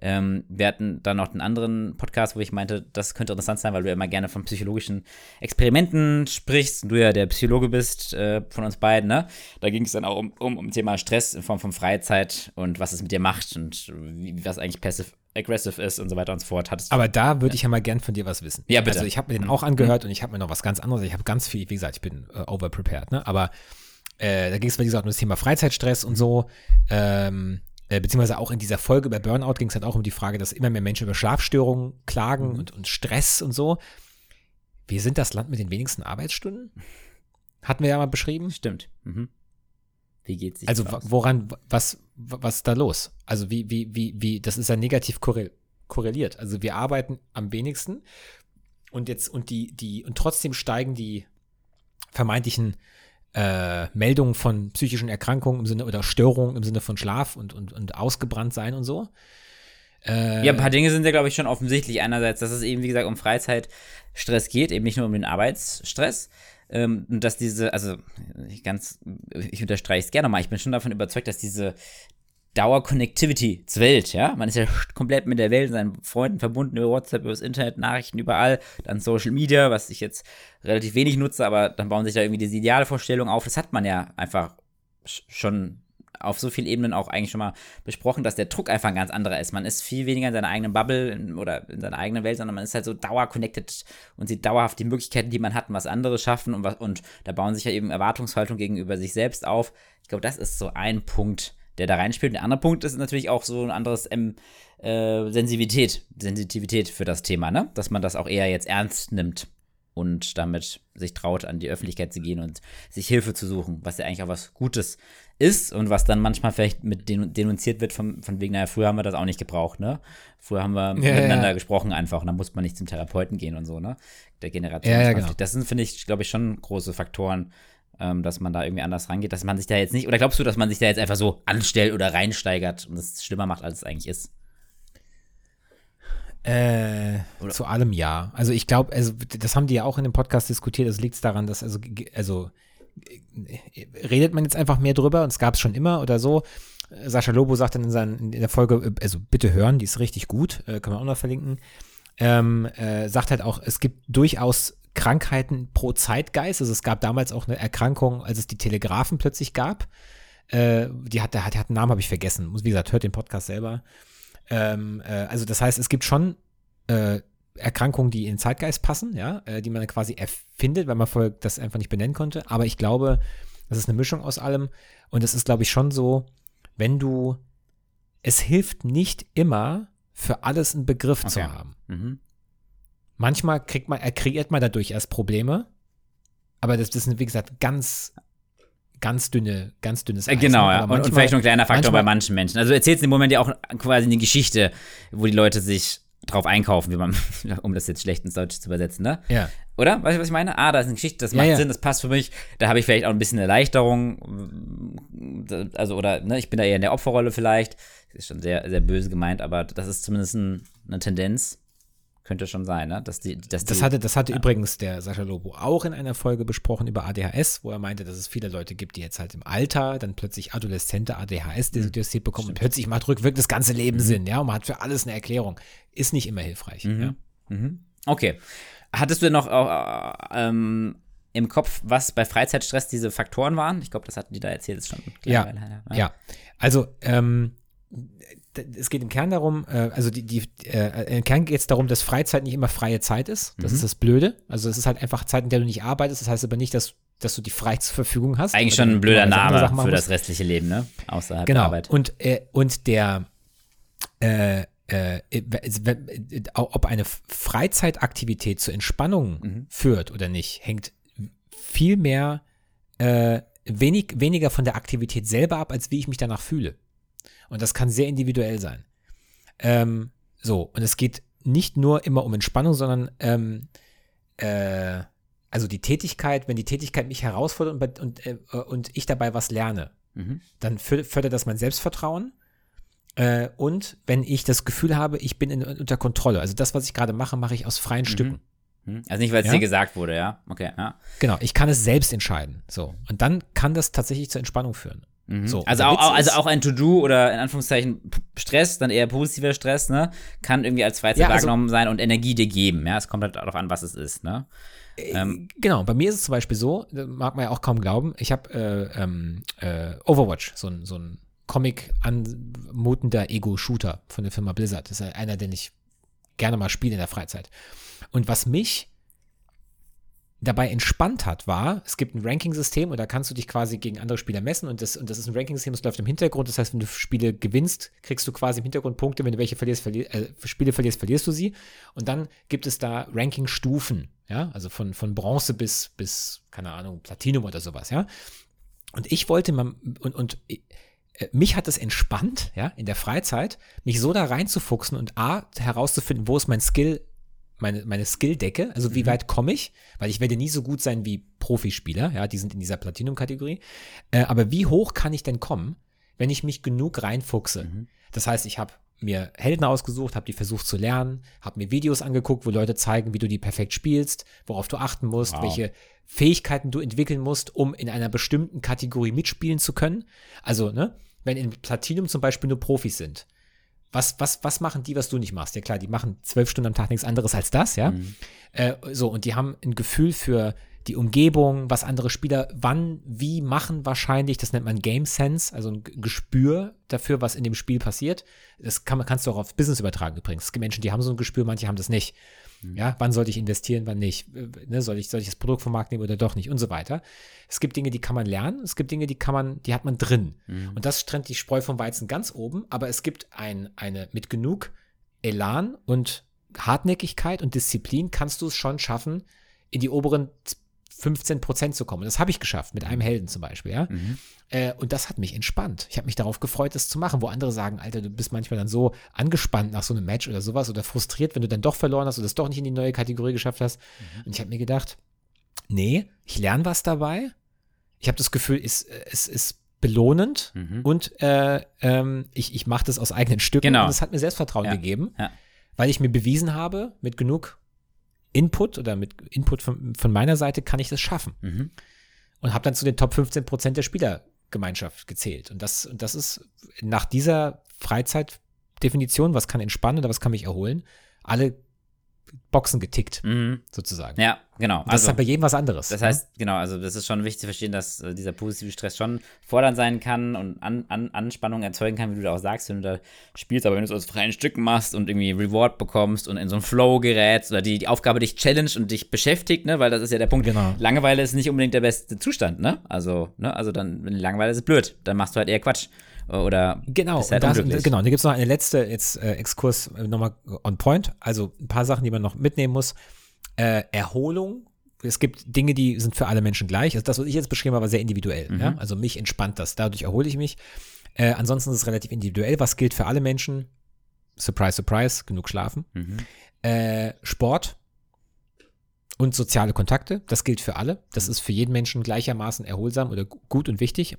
Ähm, wir hatten dann noch einen anderen Podcast, wo ich meinte, das könnte interessant sein, weil du ja immer gerne von psychologischen Experimenten sprichst und du ja der Psychologe bist äh, von uns beiden, ne? Da ging es dann auch um, um, um Thema Stress in Form von Freizeit und was es mit dir macht und wie, was eigentlich passive aggressive ist und so weiter und so fort. Hattest Aber da würde ich ja mal gern von dir was wissen. Ja, bitte. Also ich habe mir den mhm. auch angehört mhm. und ich habe mir noch was ganz anderes. Ich habe ganz viel, wie gesagt, ich bin äh, overprepared, ne? Aber äh, da ging es, wie gesagt, um das Thema Freizeitstress und so. Ähm, äh, beziehungsweise auch in dieser Folge über Burnout ging es halt auch um die Frage, dass immer mehr Menschen über Schlafstörungen klagen mhm. und, und Stress und so. Wir sind das Land mit den wenigsten Arbeitsstunden? Hatten wir ja mal beschrieben. Stimmt. Mhm. Wie geht's sich Also woran, was, was ist da los? Also wie, wie, wie, wie, das ist ja negativ korreliert. Also wir arbeiten am wenigsten und jetzt, und die, die, und trotzdem steigen die vermeintlichen äh, Meldungen von psychischen Erkrankungen im Sinne oder Störungen im Sinne von Schlaf und, und, und ausgebrannt sein und so. Äh, ja, ein paar Dinge sind ja, glaube ich, schon offensichtlich. Einerseits, dass es eben, wie gesagt, um Freizeitstress geht, eben nicht nur um den Arbeitsstress. Ähm, und dass diese, also ich ganz, ich unterstreiche es gerne nochmal, ich bin schon davon überzeugt, dass diese Dauer-Connectivity zur Welt, ja. Man ist ja komplett mit der Welt, seinen Freunden verbunden über WhatsApp, über das Internet, Nachrichten überall, dann Social Media, was ich jetzt relativ wenig nutze, aber dann bauen sich da irgendwie diese Idealvorstellungen auf. Das hat man ja einfach schon auf so vielen Ebenen auch eigentlich schon mal besprochen, dass der Druck einfach ein ganz anderer ist. Man ist viel weniger in seiner eigenen Bubble oder in seiner eigenen Welt, sondern man ist halt so dauer-connected und sieht dauerhaft die Möglichkeiten, die man hat, was andere schaffen und, was, und da bauen sich ja eben Erwartungshaltung gegenüber sich selbst auf. Ich glaube, das ist so ein Punkt, der da reinspielt. Der andere Punkt ist natürlich auch so ein anderes ähm, äh, Sensitivität, Sensitivität für das Thema, ne? Dass man das auch eher jetzt ernst nimmt und damit sich traut, an die Öffentlichkeit zu gehen und sich Hilfe zu suchen, was ja eigentlich auch was Gutes ist und was dann manchmal vielleicht mit denunziert wird von, von wegen, naja, früher haben wir das auch nicht gebraucht, ne? Früher haben wir ja, miteinander ja. gesprochen einfach und dann muss man nicht zum Therapeuten gehen und so, ne? Der Generation. Ja, genau. Das sind, finde ich, glaube ich, schon große Faktoren, ähm, dass man da irgendwie anders rangeht, dass man sich da jetzt nicht, oder glaubst du, dass man sich da jetzt einfach so anstellt oder reinsteigert und es schlimmer macht, als es eigentlich ist? Äh, zu allem ja. Also ich glaube, also das haben die ja auch in dem Podcast diskutiert. Es liegt daran, dass also also redet man jetzt einfach mehr drüber und es gab es schon immer oder so. Sascha Lobo sagt dann in, seinen, in der Folge, also bitte hören, die ist richtig gut, äh, können wir auch noch verlinken. Ähm, äh, sagt halt auch, es gibt durchaus Krankheiten pro Zeitgeist. Also es gab damals auch eine Erkrankung, als es die Telegrafen plötzlich gab. Äh, die hat, der hat, hat einen Namen, habe ich vergessen. Wie gesagt, hört den Podcast selber. Ähm, äh, also das heißt, es gibt schon äh, Erkrankungen, die in den Zeitgeist passen, ja, äh, die man quasi erfindet, weil man vorher das einfach nicht benennen konnte. Aber ich glaube, das ist eine Mischung aus allem. Und es ist, glaube ich, schon so, wenn du, es hilft nicht immer, für alles einen Begriff okay. zu haben. Mhm. Manchmal kriegt man, kreiert man dadurch erst Probleme. Aber das, das sind, wie gesagt, ganz ganz dünne, ganz dünnes Eis. Genau, ne? ja. Und, und, vielleicht noch ein kleiner Faktor bei manchen Menschen. Also du erzählst im Moment ja auch quasi eine Geschichte, wo die Leute sich drauf einkaufen, wie man, um das jetzt schlecht ins Deutsche zu übersetzen, ne? Ja. Oder? Weißt du, was ich meine? Ah, da ist eine Geschichte, das macht ja, ja. Sinn, das passt für mich. Da habe ich vielleicht auch ein bisschen Erleichterung. Also, oder, ne, ich bin da eher in der Opferrolle vielleicht. Das ist schon sehr, sehr böse gemeint, aber das ist zumindest ein, eine Tendenz. Könnte schon sein, ne? Dass die, dass das hatte, das hatte ja. übrigens der Sascha Lobo auch in einer Folge besprochen über ADHS, wo er meinte, dass es viele Leute gibt, die jetzt halt im Alter dann plötzlich adoleszente ADHS mhm. bekommen Stimmt. und plötzlich macht rückwirkend das ganze Leben mhm. Sinn, ja, und man hat für alles eine Erklärung. Ist nicht immer hilfreich, mhm. ja. Mhm. Okay. Hattest du noch äh, ähm, im Kopf, was bei Freizeitstress diese Faktoren waren? Ich glaube, das hatten die da erzählt, ist schon ja, ja, ja. Also, ähm, es geht im Kern darum, äh, also die, die äh, im Kern geht es darum, dass Freizeit nicht immer freie Zeit ist. Das mhm. ist das Blöde. Also es ist halt einfach Zeit, in der du nicht arbeitest. Das heißt aber nicht, dass, dass du die frei zur Verfügung hast. Eigentlich schon ein blöder Name für das restliche Leben, ne? Außerhalb genau. der Arbeit. Und, äh, und der äh, äh, ob eine Freizeitaktivität zur Entspannung mhm. führt oder nicht, hängt viel mehr äh, wenig, weniger von der Aktivität selber ab, als wie ich mich danach fühle. Und das kann sehr individuell sein. Ähm, so, und es geht nicht nur immer um Entspannung, sondern ähm, äh, also die Tätigkeit, wenn die Tätigkeit mich herausfordert und, und, äh, und ich dabei was lerne, Mhm. dann fö- fördert das mein Selbstvertrauen. Äh, und wenn ich das Gefühl habe, ich bin in, unter Kontrolle. Also das, was ich gerade mache, mache ich aus freien Stücken. Mhm. Also nicht, weil es Ja? dir gesagt wurde, ja? Okay, ja. Genau, ich kann es selbst entscheiden. So. Und dann kann das tatsächlich zur Entspannung führen. So, Also, auch, also auch ein To-Do oder in Anführungszeichen Stress, dann eher positiver Stress, ne? Kann irgendwie als Freizeit Ja, also- wahrgenommen sein und Energie dir geben, ja? Es kommt halt darauf an, was es ist, ne? Ähm, Genau, bei mir ist es zum Beispiel so, mag man ja auch kaum glauben, ich habe äh, ähm, äh, Overwatch, so ein, so ein Comic anmutender Ego-Shooter von der Firma Blizzard. Das ist einer, den ich gerne mal spiele in der Freizeit. Und was mich dabei entspannt hat, war, es gibt ein Ranking-System und da kannst du dich quasi gegen andere Spieler messen und das, und das ist ein Ranking-System, das läuft im Hintergrund. Das heißt, wenn du Spiele gewinnst, kriegst du quasi im Hintergrund Punkte, wenn du welche verlierst, verlier, äh, Spiele verlierst, verlierst du sie. Und dann gibt es da Ranking-Stufen, ja, also von, von Bronze bis, bis, keine Ahnung, Platinum oder sowas, ja. Und ich wollte mal, und, und äh, mich hat es entspannt, ja, in der Freizeit, mich so da reinzufuchsen und A, herauszufinden, wo ist mein Skill, meine, meine Skill-Decke, also wie weit komme ich, weil ich werde nie so gut sein wie Profispieler, ja, die sind in dieser Platinum-Kategorie, äh, aber wie hoch kann ich denn kommen, wenn ich mich genug reinfuchse? Das heißt, ich habe mir Helden ausgesucht, habe die versucht zu lernen, habe mir Videos angeguckt, wo Leute zeigen, wie du die perfekt spielst, worauf du achten musst, Wow. welche Fähigkeiten du entwickeln musst, um in einer bestimmten Kategorie mitspielen zu können. Also, ne, wenn in Platinum zum Beispiel nur Profis sind, was, was, was machen die, was du nicht machst? Ja klar, die machen zwölf Stunden am Tag nichts anderes als das, ja. Äh, so, und die haben ein Gefühl für die Umgebung, was andere Spieler wann, wie machen wahrscheinlich, das nennt man Game Sense, also ein Gespür dafür, was in dem Spiel passiert. Das kann kannst du auch aufs Business übertragen übrigens. Es gibt Menschen, die haben so ein Gespür, manche haben das nicht. Ja, wann sollte ich investieren, wann nicht? Ne, soll, ich, soll ich das Produkt vom Markt nehmen oder doch nicht und so weiter. Es gibt Dinge, die kann man lernen, es gibt Dinge, die kann man, die hat man drin. Und das trennt die Spreu vom Weizen ganz oben, aber es gibt ein, eine, mit genug Elan und Hartnäckigkeit und Disziplin kannst du es schon schaffen, in die oberen 15 Prozent zu kommen. Das habe ich geschafft, mit einem Helden zum Beispiel, ja. Äh, und das hat mich entspannt. Ich habe mich darauf gefreut, das zu machen, wo andere sagen, Alter, du bist manchmal dann so angespannt nach so einem Match oder sowas oder frustriert, wenn du dann doch verloren hast oder es doch nicht in die neue Kategorie geschafft hast. Und ich habe mir gedacht, nee, ich lerne was dabei. Ich habe das Gefühl, es, es ist belohnend Mhm. und äh, ähm, ich, ich mache das aus eigenen Stücken Genau. und es hat mir Selbstvertrauen Ja. gegeben, Ja. weil ich mir bewiesen habe, mit genug Input oder mit Input von, von meiner Seite kann ich das schaffen Mhm. und habe dann zu den Top 15 Prozent der Spielergemeinschaft gezählt. Und das, und das ist nach dieser Freizeitdefinition, was kann entspannen oder was kann mich erholen, alle Boxen getickt, Mhm. sozusagen. Ja, genau. Das ist halt bei jedem was anderes. Das ne? heißt, genau, also das ist schon wichtig zu verstehen, dass äh, dieser positive Stress schon fordernd sein kann und an, an, Anspannung erzeugen kann, wie du da auch sagst, wenn du da spielst, aber wenn du es aus freien Stücken machst und irgendwie Reward bekommst und in so einen Flow gerätst oder die, die Aufgabe dich challenge und dich beschäftigt, ne, weil das ist ja der Punkt. Genau. Langeweile ist nicht unbedingt der beste Zustand, ne? Also, ne, also dann, wenn Langeweile ist blöd, dann machst du halt eher Quatsch. Oder Genau, halt das, genau. Da gibt es noch eine letzte jetzt äh, Exkurs äh, nochmal on point. Also ein paar Sachen, die man noch mitnehmen muss. Äh, Erholung. Es gibt Dinge, die sind für alle Menschen gleich. Also das, was ich jetzt beschrieben habe, war sehr individuell. Mhm. Ja? Also mich entspannt das. Dadurch erhole ich mich. Äh, ansonsten ist es relativ individuell. Was gilt für alle Menschen? Surprise, surprise, genug schlafen. Mhm. Äh, Sport und soziale Kontakte, das gilt für alle. Das Mhm. ist für jeden Menschen gleichermaßen erholsam oder gu- gut und wichtig,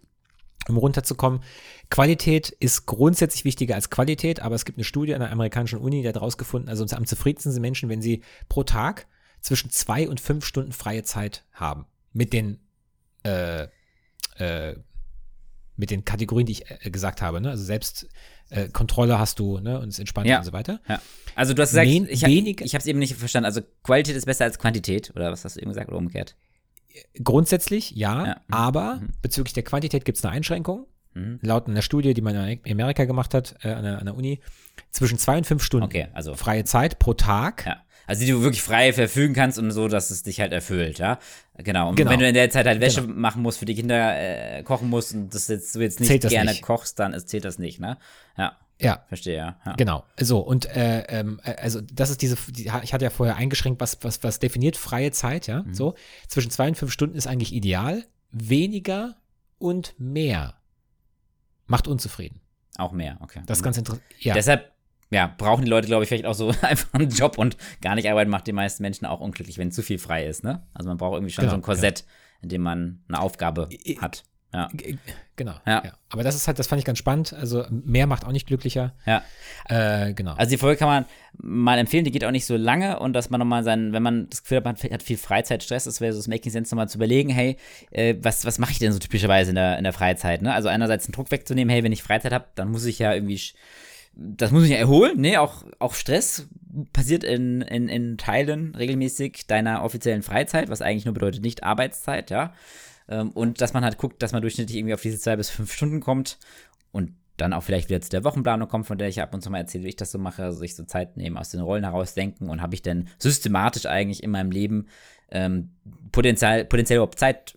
um runterzukommen. Qualität ist grundsätzlich wichtiger als Qualität, aber es gibt eine Studie an der amerikanischen Uni, die hat herausgefunden, also am zufriedensten sind Menschen, wenn sie pro Tag zwischen zwei und fünf Stunden freie Zeit haben. Mit den äh, äh, mit den Kategorien, die ich äh, gesagt habe, ne? Also selbst äh, Kontrolle hast du, ne? Und es entspannt Ja. und so weiter. Ja. Also du hast gesagt, Wen- ich, ich habe es eben nicht verstanden. Also Qualität ist besser als Quantität, oder was hast du eben gesagt, oder umgekehrt? Grundsätzlich ja, Ja. Mhm. aber bezüglich der Quantität gibt es eine Einschränkung. Mhm. Laut einer Studie, die man in Amerika gemacht hat, äh, an, der, an der Uni, zwischen zwei und fünf Stunden Okay, also freie Zeit pro Tag. Ja. Also die du wirklich frei verfügen kannst und so, dass es dich halt erfüllt, ja. Genau. Und Genau. wenn du in der Zeit halt Wäsche machen musst, für die Kinder äh, kochen musst und das jetzt, du jetzt nicht gerne nicht. kochst, dann ist, zählt das nicht, ne? Ja, Ja, verstehe, ja. ja. genau. So, und äh, ähm, äh, also das ist diese, die, ich hatte ja vorher eingeschränkt, was, was, was definiert freie Zeit, ja. Mhm. So, zwischen zwei und fünf Stunden ist eigentlich ideal. Weniger und mehr macht unzufrieden. Auch mehr, okay. Das ist Mhm. ganz interessant. Ja. Deshalb ja, brauchen die Leute, glaube ich, vielleicht auch so einfach einen Job und gar nicht arbeiten macht die meisten Menschen auch unglücklich, wenn zu viel frei ist, ne? Also man braucht irgendwie schon Genau, so ein Korsett, in dem man eine Aufgabe hat. Ja. Genau. Ja. Ja. Aber das ist halt, das fand ich ganz spannend. Also mehr macht auch nicht glücklicher. Ja. Äh, genau. Also die Folge kann man mal empfehlen, die geht auch nicht so lange und dass man nochmal sein, wenn man das Gefühl hat, man hat viel Freizeitstress, das wäre so das Making Sense nochmal zu überlegen, hey, äh, was, was mache ich denn so typischerweise in der, in der Freizeit? Ne? Also einerseits den Druck wegzunehmen, hey, wenn ich Freizeit habe, dann muss ich ja irgendwie, das muss ich ja erholen, ne? Auch, auch Stress passiert in, in, in Teilen regelmäßig deiner offiziellen Freizeit, was eigentlich nur bedeutet nicht Arbeitszeit, ja. Ähm, Und dass man halt guckt, dass man durchschnittlich irgendwie auf diese zwei bis fünf Stunden kommt und dann auch vielleicht wieder zu der Wochenplanung kommt, von der ich ab und zu mal erzähle, wie ich das so mache, also sich so Zeit nehmen, aus den Rollen herausdenken und habe ich denn systematisch eigentlich in meinem Leben ähm, potenziell, potenziell überhaupt Zeit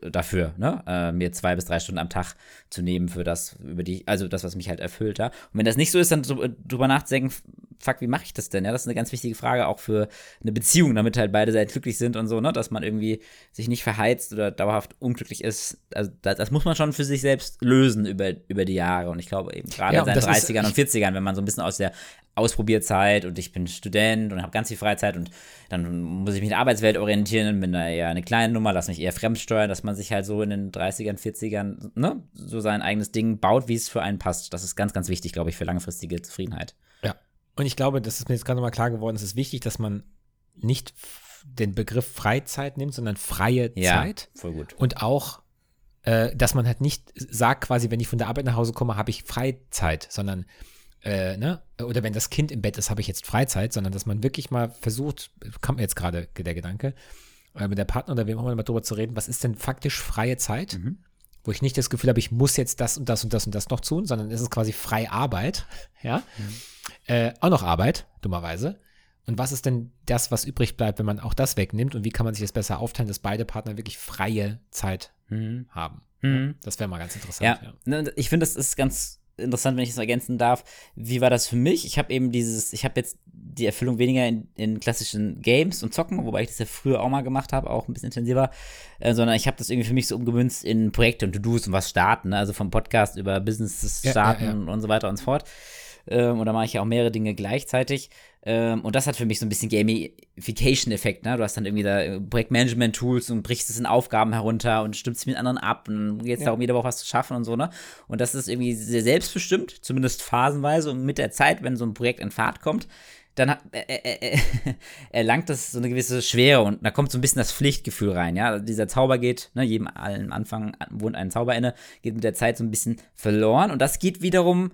dafür, ne, äh, mir zwei bis drei Stunden am Tag zu nehmen für das, über die, also das, was mich halt erfüllt, ja. Und wenn das nicht so ist, dann äh, drüber nachzudenken, fuck, wie mache ich das denn? Ja, das ist eine ganz wichtige Frage auch für eine Beziehung, damit halt beide Seiten glücklich sind und so, ne, dass man irgendwie sich nicht verheizt oder dauerhaft unglücklich ist. Also das, das muss man schon für sich selbst lösen über, über die Jahre. Und ich glaube eben gerade Ja, in und seinen das ist- 30ern und 40ern, wenn man so ein bisschen aus der Ausprobierzeit und ich bin Student und habe ganz viel Freizeit und dann muss ich mich in der Arbeitswelt orientieren, bin da eher eine kleine Nummer, lass mich eher fremdsteuern, dass man sich halt so in den 30ern, 40ern, ne, so sein eigenes Ding baut, wie es für einen passt. Das ist ganz, ganz wichtig, glaube ich, für langfristige Zufriedenheit. Und ich glaube, das ist mir jetzt gerade nochmal klar geworden, es ist wichtig, dass man nicht den Begriff Freizeit nimmt, sondern freie Ja, Zeit. voll gut. Und auch, äh, dass man halt nicht sagt, quasi, wenn ich von der Arbeit nach Hause komme, habe ich Freizeit, sondern, äh, ne, oder wenn das Kind im Bett ist, habe ich jetzt Freizeit, sondern dass man wirklich mal versucht, kommt mir jetzt gerade der Gedanke, äh, mit der Partner oder wem auch immer mal drüber zu reden, was ist denn faktisch freie Zeit? Mhm. Wo ich nicht das Gefühl habe, ich muss jetzt das und das und das und das noch tun, sondern es ist quasi freie Arbeit, ja. Äh, auch noch Arbeit, dummerweise. Und was ist denn das, was übrig bleibt, wenn man auch das wegnimmt? Und wie kann man sich das besser aufteilen, dass beide Partner wirklich freie Zeit Mhm. haben? Mhm. Das wäre mal ganz interessant. Ja, ne, und ich finde, das ist ganz interessant, wenn ich es ergänzen darf. Wie war das für mich? Ich habe eben dieses, ich habe jetzt die Erfüllung weniger in, in klassischen Games und Zocken, wobei ich das ja früher auch mal gemacht habe, auch ein bisschen intensiver, äh, sondern ich habe das irgendwie für mich so umgemünzt in Projekte und To-Dos und was starten, ne? also vom Podcast über Business Ja, starten ja, ja. und so weiter und so fort. Ähm, und da mache ich ja auch mehrere Dinge gleichzeitig. Ähm, und das hat für mich so ein bisschen Gamification-Effekt. Ne? Du hast dann irgendwie da äh, Projektmanagement-Tools und brichst es in Aufgaben herunter und stimmst mit anderen ab. Und geht es darum, jede Woche was zu schaffen und so. Ne? Und das ist irgendwie sehr selbstbestimmt, zumindest phasenweise. Und mit der Zeit, wenn so ein Projekt in Fahrt kommt, dann hat, äh, äh, äh, erlangt das so eine gewisse Schwere und da kommt so ein bisschen das Pflichtgefühl rein, ja. Dieser Zauber geht, ne, jedem allen Anfang wohnt ein Zauber inne, geht mit der Zeit so ein bisschen verloren und das geht wiederum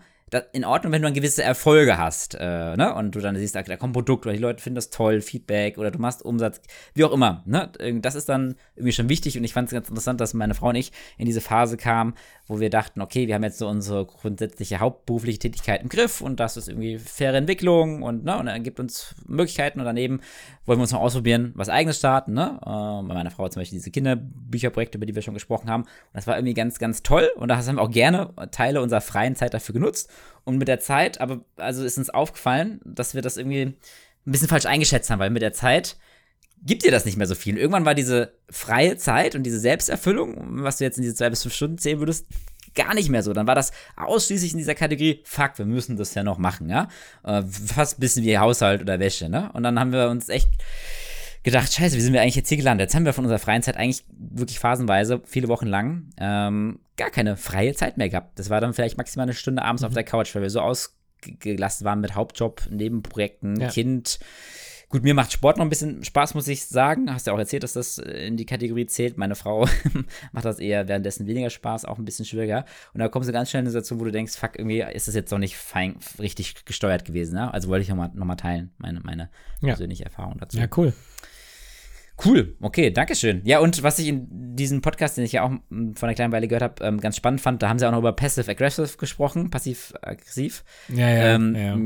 in Ordnung, wenn du dann gewisse Erfolge hast, äh, ne, und du dann siehst, da, da kommt ein Produkt oder die Leute finden das toll, Feedback oder du machst Umsatz, wie auch immer, ne, das ist dann irgendwie schon wichtig und ich fand es ganz interessant, dass meine Frau und ich in diese Phase kamen, wo wir dachten, okay, wir haben jetzt so unsere grundsätzliche hauptberufliche Tätigkeit im Griff und das ist irgendwie faire Entwicklung und, ne, und er gibt uns Möglichkeiten und daneben wollen wir uns noch ausprobieren, was eigenes starten, ne, äh, bei meiner Frau zum Beispiel diese Kinderbücherprojekte, über die wir schon gesprochen haben. Und das war irgendwie ganz, ganz toll und da haben wir auch gerne Teile unserer freien Zeit dafür genutzt. Und mit der Zeit, aber also ist uns aufgefallen, dass wir das irgendwie ein bisschen falsch eingeschätzt haben, weil mit der Zeit gibt dir das nicht mehr so viel. Irgendwann war diese freie Zeit und diese Selbsterfüllung, was du jetzt in diese zwei bis fünf Stunden zählen würdest, gar nicht mehr so. Dann war das ausschließlich in dieser Kategorie, fuck, wir müssen das ja noch machen, ja. Äh, fast ein bisschen wie Haushalt oder Wäsche, ne? Und dann haben wir uns echt gedacht, scheiße, wie sind wir eigentlich jetzt hier gelandet? Jetzt haben wir von unserer freien Zeit eigentlich wirklich phasenweise, viele Wochen lang, ähm, gar keine freie Zeit mehr gehabt. Das war dann vielleicht maximal eine Stunde abends auf der Couch, weil wir so ausgelastet waren mit Hauptjob, Nebenprojekten, Ja. Kind. Gut, mir macht Sport noch ein bisschen Spaß, muss ich sagen. Hast ja auch erzählt, dass das äh, in die Kategorie zählt. Meine Frau macht das eher währenddessen weniger Spaß, auch ein bisschen schwieriger. Und da kommst du ganz schnell in eine Situation, wo du denkst, fuck, irgendwie ist das jetzt noch nicht fein, richtig gesteuert gewesen. Ne? Also wollte ich nochmal noch mal teilen, meine, meine Ja. persönliche Erfahrung dazu. Ja, cool. Cool, okay, Dankeschön. Ja, und was ich in diesem Podcast, den ich ja auch mm, vor einer kleinen Weile gehört habe, ähm, ganz spannend fand, da haben sie auch noch über Passive-Aggressive gesprochen, passiv-aggressiv. Ja, ja, ähm, ja.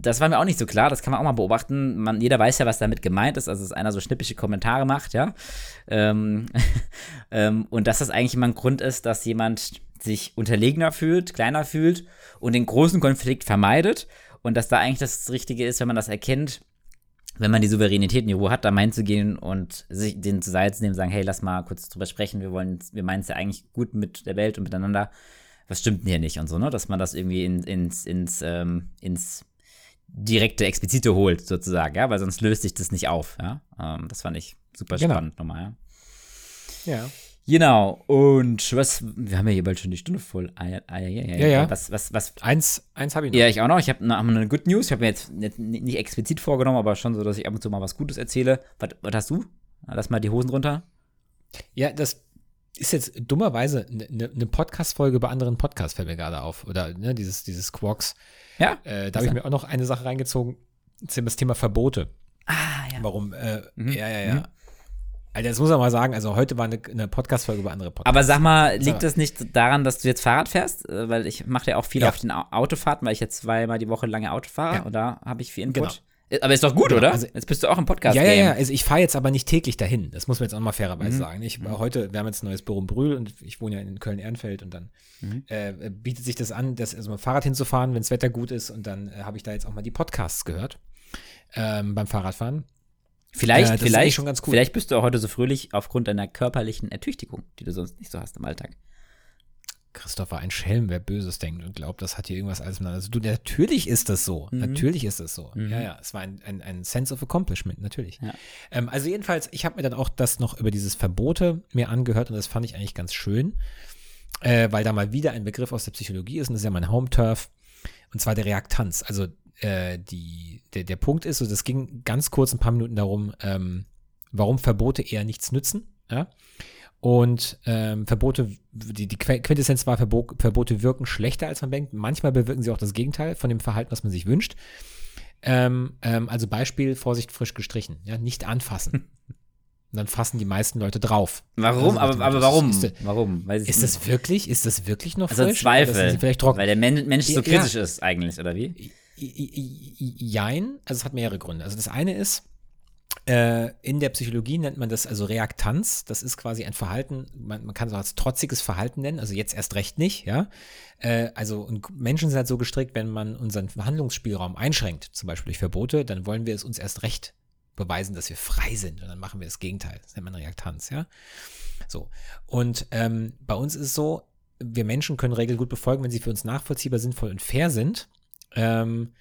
Das war mir auch nicht so klar, das kann man auch mal beobachten. Man, jeder weiß ja, was damit gemeint ist, also dass einer so schnippische Kommentare macht, ja. Ähm, ähm, und dass das eigentlich immer ein Grund ist, dass jemand sich unterlegener fühlt, kleiner fühlt und den großen Konflikt vermeidet. Und dass da eigentlich das Richtige ist, wenn man das erkennt, wenn man die Souveränität in die Ruhe hat, da meinen zu gehen und sich den zur Seite zu nehmen und sagen, hey, lass mal kurz drüber sprechen, wir wollen, wir meinen es ja eigentlich gut mit der Welt und miteinander. Was stimmt denn hier nicht und so, ne? Dass man das irgendwie in, ins, ins, ähm, ins direkte, explizite holt, sozusagen, ja, weil sonst löst sich das nicht auf, ja. Ähm, das fand ich super Genau. spannend nochmal, ja. Ja. Genau, und was, wir haben ja hier bald schon die Stunde voll. Ah, ja, ah, ja, ja, Ja, ja. Was, was, was, Eins, eins habe ich noch. ja, ich auch noch. Ich habe noch eine Good News. Ich habe mir jetzt nicht, nicht explizit vorgenommen, aber schon so, dass ich ab und zu mal was Gutes erzähle. Was, was hast du? Lass mal die Hosen runter. Ja, das ist jetzt dummerweise eine ne, ne Podcast-Folge bei anderen Podcasts, fällt mir gerade auf. Oder ne, dieses, dieses Quarks. Ja. Äh, da habe ich mir auch noch eine Sache reingezogen. Das Thema Verbote. Ah, ja. Warum? Äh, Mhm. Ja, ja, ja. Mhm. Alter, das muss man mal sagen. Also heute war eine, eine Podcast-Folge über andere Podcasts. Aber sag mal, liegt das nicht daran, dass du jetzt Fahrrad fährst? Äh, Weil ich mache ja auch viel Ja. auf den Au- Autofahrten, weil ich jetzt zweimal die Woche lange Auto fahre Ja. und da habe ich viel Input. Genau. Äh, Aber ist doch gut, Genau, oder? also- jetzt bist du auch im podcast Ja, ja, -Game. ja. Also ich fahre jetzt aber nicht täglich dahin. Das muss man jetzt auch mal fairerweise Mhm. sagen. Ich war heute, wir haben jetzt ein neues Büro in Brühl und ich wohne ja in Köln-Ehrenfeld und dann Mhm. äh, bietet sich das an, das also mit dem Fahrrad hinzufahren, wenn das Wetter gut ist und dann äh, habe ich da jetzt auch mal die Podcasts gehört ähm, beim Fahrradfahren. Vielleicht, Äh, vielleicht, schon ganz cool. vielleicht bist du auch heute so fröhlich aufgrund deiner körperlichen Ertüchtigung, die du sonst nicht so hast im Alltag. Christopher, ein Schelm, wer Böses denkt und glaubt, das hat hier irgendwas alles miteinander zu tun. natürlich ist das so. Mhm. Natürlich ist das so. Mhm. Ja, ja, es war ein, ein, ein Sense of Accomplishment, natürlich. Ja. Ähm, also jedenfalls, ich habe mir dann auch das noch über dieses Verbote mir angehört und das fand ich eigentlich ganz schön, äh, weil da mal wieder ein Begriff aus der Psychologie ist und das ist ja mein Home-Turf und zwar der Reaktanz. Also äh, die, der, der Punkt ist, so, das ging ganz kurz ein paar Minuten darum, ähm, warum Verbote eher nichts nützen. Ja? Und ähm, Verbote, die, die Quintessenz war, Verbo Verbote wirken schlechter, als man denkt. Manchmal bewirken sie auch das Gegenteil von dem Verhalten, was man sich wünscht. Ähm, ähm, also Beispiel, Vorsicht, frisch gestrichen. Ja, nicht anfassen. Und dann fassen die meisten Leute drauf. Warum? Also aber, aber warum? Ist, ist, warum? Weiß ich ist nicht. das wirklich, ist das wirklich noch also frisch? Sind Zweifel, vielleicht trocken? weil der Men Mensch so Ja, kritisch ist eigentlich, oder wie? Jein, also es hat mehrere Gründe. Also das eine ist, äh, in der Psychologie nennt man das also Reaktanz. Das ist quasi ein Verhalten, man, man kann es auch als trotziges Verhalten nennen, also jetzt erst recht nicht, ja. Äh, also Menschen sind halt so gestrickt, wenn man unseren Handlungsspielraum einschränkt, zum Beispiel durch Verbote, dann wollen wir es uns erst recht beweisen, dass wir frei sind und dann machen wir das Gegenteil. Das nennt man Reaktanz, ja. So. Und ähm, bei uns ist es so, wir Menschen können Regeln gut befolgen, wenn sie für uns nachvollziehbar, sinnvoll und fair sind. Ähm,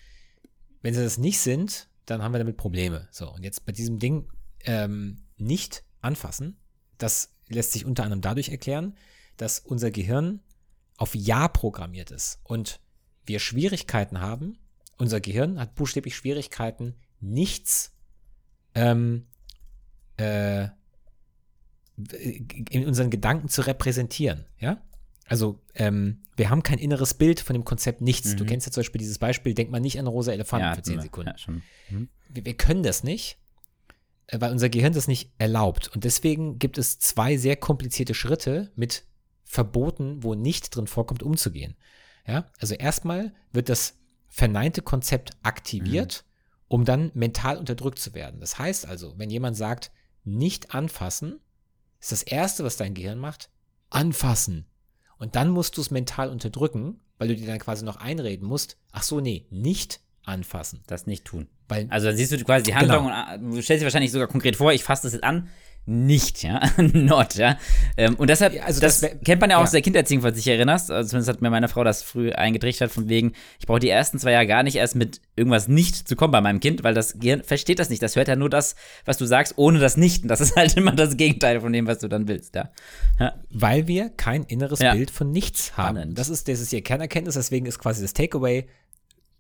wenn sie das nicht sind, dann haben wir damit Probleme. So, und jetzt bei diesem Ding ähm, nicht anfassen, das lässt sich unter anderem dadurch erklären, dass unser Gehirn auf Ja programmiert ist und wir Schwierigkeiten haben. Unser Gehirn hat buchstäblich Schwierigkeiten, nichts ähm, äh, in unseren Gedanken zu repräsentieren. Ja? Also, ähm, wir haben kein inneres Bild von dem Konzept nichts. Du Mhm. kennst ja zum Beispiel dieses Beispiel, denk mal nicht an rosa Elefanten für hatten 10 wir. Sekunden. Ja. Mhm. Wir, wir können das nicht, äh, weil unser Gehirn das nicht erlaubt. Und deswegen gibt es zwei sehr komplizierte Schritte mit Verboten, wo nicht drin vorkommt, umzugehen. Ja? Also erstmal wird das verneinte Konzept aktiviert, um dann mental unterdrückt zu werden. Das heißt also, wenn jemand sagt, nicht anfassen, ist das Erste, was dein Gehirn macht, anfassen. Und dann musst du es mental unterdrücken, weil du dir dann quasi noch einreden musst, ach so, nee, nicht anfassen. Das nicht tun. Weil Also dann siehst du quasi die Handlung Genau. und äh, du stellst dir wahrscheinlich sogar konkret vor, ich fasse das jetzt an. Nicht, ja. Not, ja. Ähm, und deshalb, Ja, also das, das kennt man ja auch ja. aus der Kindererziehung, falls du dich erinnerst. Also zumindest hat mir meine Frau das früh eingetrichtert, von wegen, ich brauche die ersten zwei Jahre gar nicht erst mit irgendwas nicht zu kommen bei meinem Kind, weil das Gehirn versteht das nicht. Das hört ja nur das, was du sagst, ohne das Nicht. Und das ist halt immer das Gegenteil von dem, was du dann willst, ja. ja. Weil wir kein inneres. Bild von nichts haben. Spannend. Das ist, das ist ihr Kernerkenntnis, deswegen ist quasi das Takeaway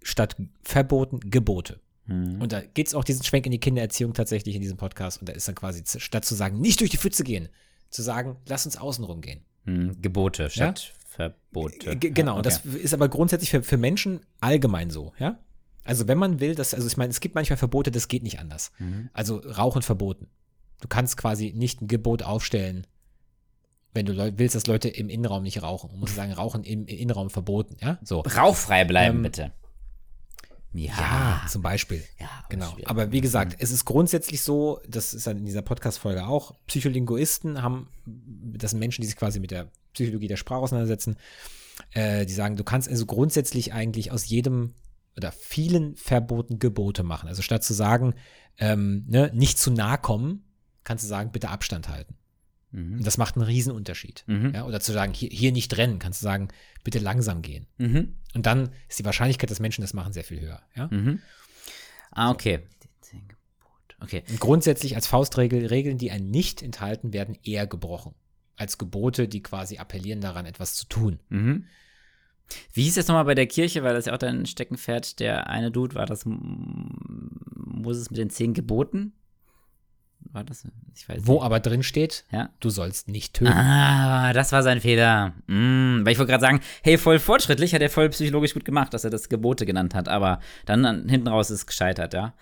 statt Verboten Gebote. Mhm. Und da geht es auch diesen Schwenk in die Kindererziehung tatsächlich in diesem Podcast. Und da ist dann quasi, statt zu sagen, nicht durch die Pfütze gehen, zu sagen, lass uns außenrum gehen. Hm, Gebote statt Verbote. G genau, Ja, das okay. ist aber grundsätzlich für, für Menschen allgemein so, ja. Also wenn man will, dass, also ich meine, es gibt manchmal Verbote, das geht nicht anders. Mhm. Also Rauchen verboten. Du kannst quasi nicht ein Gebot aufstellen, wenn du willst, dass Leute im Innenraum nicht rauchen. Du musst sagen, Rauchen im Innenraum verboten, ja? So. Rauchfrei bleiben, Ähm, bitte. Ja. Ja, zum Beispiel. Ja, Genau. schwierig. Aber wie gesagt, es ist grundsätzlich so, das ist dann in dieser Podcast-Folge auch, Psycholinguisten haben, das sind Menschen, die sich quasi mit der Psychologie der Sprache auseinandersetzen, äh, die sagen, du kannst also grundsätzlich eigentlich aus jedem oder vielen Verboten Gebote machen. Also statt zu sagen, ähm, ne, nicht zu nah kommen, kannst du sagen, bitte Abstand halten. Und das macht einen Riesenunterschied. Mhm. Ja, oder zu sagen, hier, hier nicht rennen, kannst du sagen, bitte langsam gehen. Mhm. Und dann ist die Wahrscheinlichkeit, dass Menschen das machen, sehr viel höher. Ja? Mhm. Ah, okay. Okay. Und grundsätzlich als Faustregel, Regeln, die einen nicht enthalten, werden eher gebrochen. Als Gebote, die quasi appellieren daran, etwas zu tun. Mhm. Wie hieß es nochmal bei der Kirche, weil das ja auch dein Steckenpferd, der eine Dude war, das Moses mit den zehn Geboten? War das? Ich weiß Wo nicht. aber drin steht, Ja. du sollst nicht töten. Ah, das war sein Fehler. Mm, weil ich wollte gerade sagen, hey, voll fortschrittlich, hat er voll psychologisch gut gemacht, dass er das Gebote genannt hat, aber dann an, hinten raus ist es gescheitert, ja.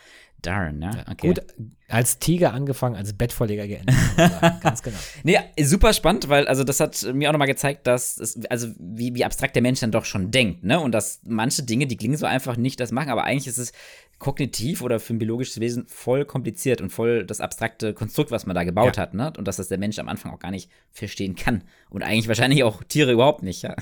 Darn, ja. Okay. Gut, als Tiger angefangen, als Bettvorleger geendet. Ganz genau. Nee, super spannend, weil also das hat mir auch nochmal gezeigt, dass es, also wie, wie abstrakt der Mensch dann doch schon denkt, ne? Und dass manche Dinge, die klingen so einfach nicht das machen, aber eigentlich ist es kognitiv oder für ein biologisches Wesen voll kompliziert und voll das abstrakte Konstrukt, was man da gebaut Ja. hat, ne? Und dass das der Mensch am Anfang auch gar nicht verstehen kann. Und eigentlich wahrscheinlich auch Tiere überhaupt nicht, ja.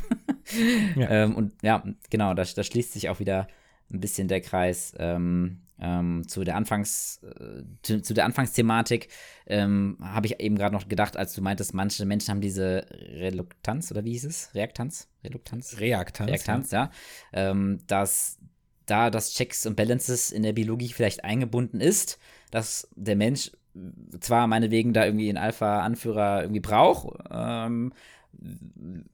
Ja. Ähm, und ja, genau, da, da schließt sich auch wieder ein bisschen der Kreis ähm, ähm, zu der Anfangs, äh, zu, zu der Anfangsthematik. Ähm, Habe ich eben gerade noch gedacht, als du meintest, manche Menschen haben diese Reluktanz oder wie hieß es? Reaktanz? Reluktanz? Reaktanz. Reaktanz, ja. Ähm, dass da das Checks und Balances in der Biologie vielleicht eingebunden ist, dass der Mensch zwar meinetwegen da irgendwie einen Alpha-Anführer irgendwie braucht, ähm,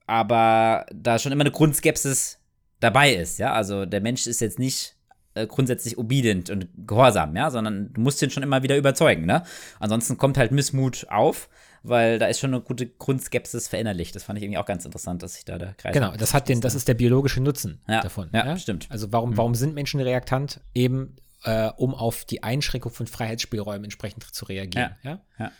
aber da schon immer eine Grundskepsis dabei ist, ja. Also der Mensch ist jetzt nicht äh, grundsätzlich obedient und gehorsam, ja, sondern du musst ihn schon immer wieder überzeugen, ne? Ansonsten kommt halt Missmut auf, weil da ist schon eine gute Grundskepsis verinnerlicht. Das fand ich irgendwie auch ganz interessant, dass sich da der Kreis. Genau, das hat den, das ist der biologische Nutzen Ja, davon. ja, stimmt. Mhm. Also warum, warum sind Menschen reaktant? Eben, äh, um auf die Einschränkung von Freiheitsspielräumen entsprechend zu reagieren. Ja. Ja.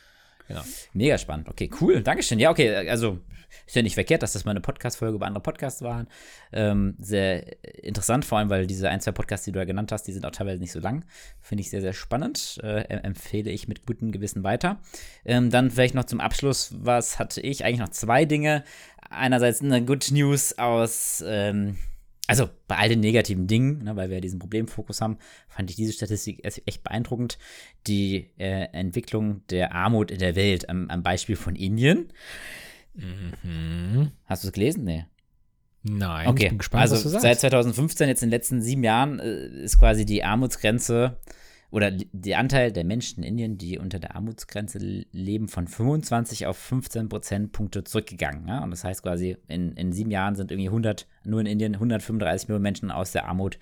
Genau. Mega spannend. Okay, cool. Dankeschön. Ja, okay, also ist ja nicht verkehrt, dass das mal eine Podcast-Folge über andere Podcasts waren. Ähm, sehr interessant, vor allem, weil diese ein, zwei Podcasts, die du da genannt hast, die sind auch teilweise nicht so lang. Finde ich sehr, sehr spannend. Äh, em- empfehle ich mit gutem Gewissen weiter. Ähm, dann vielleicht noch zum Abschluss, was hatte ich? Eigentlich noch zwei Dinge. Einerseits eine Good News aus ähm, also bei all den negativen Dingen, ne, weil wir ja diesen Problemfokus haben, fand ich diese Statistik echt echt beeindruckend. Die äh, Entwicklung der Armut in der Welt am, am Beispiel von Indien. Mhm. Hast du es gelesen? Nee. Nein, Okay, ich bin gespannt, also was du sagst. seit 2015, jetzt in den letzten sieben Jahren, äh, ist quasi die Armutsgrenze oder der Anteil der Menschen in Indien, die unter der Armutsgrenze leben, von 25 auf 15 Prozentpunkte zurückgegangen. Ja? Und das heißt quasi, in, in sieben Jahren sind irgendwie 100, nur in Indien 135 Millionen Menschen aus der Armut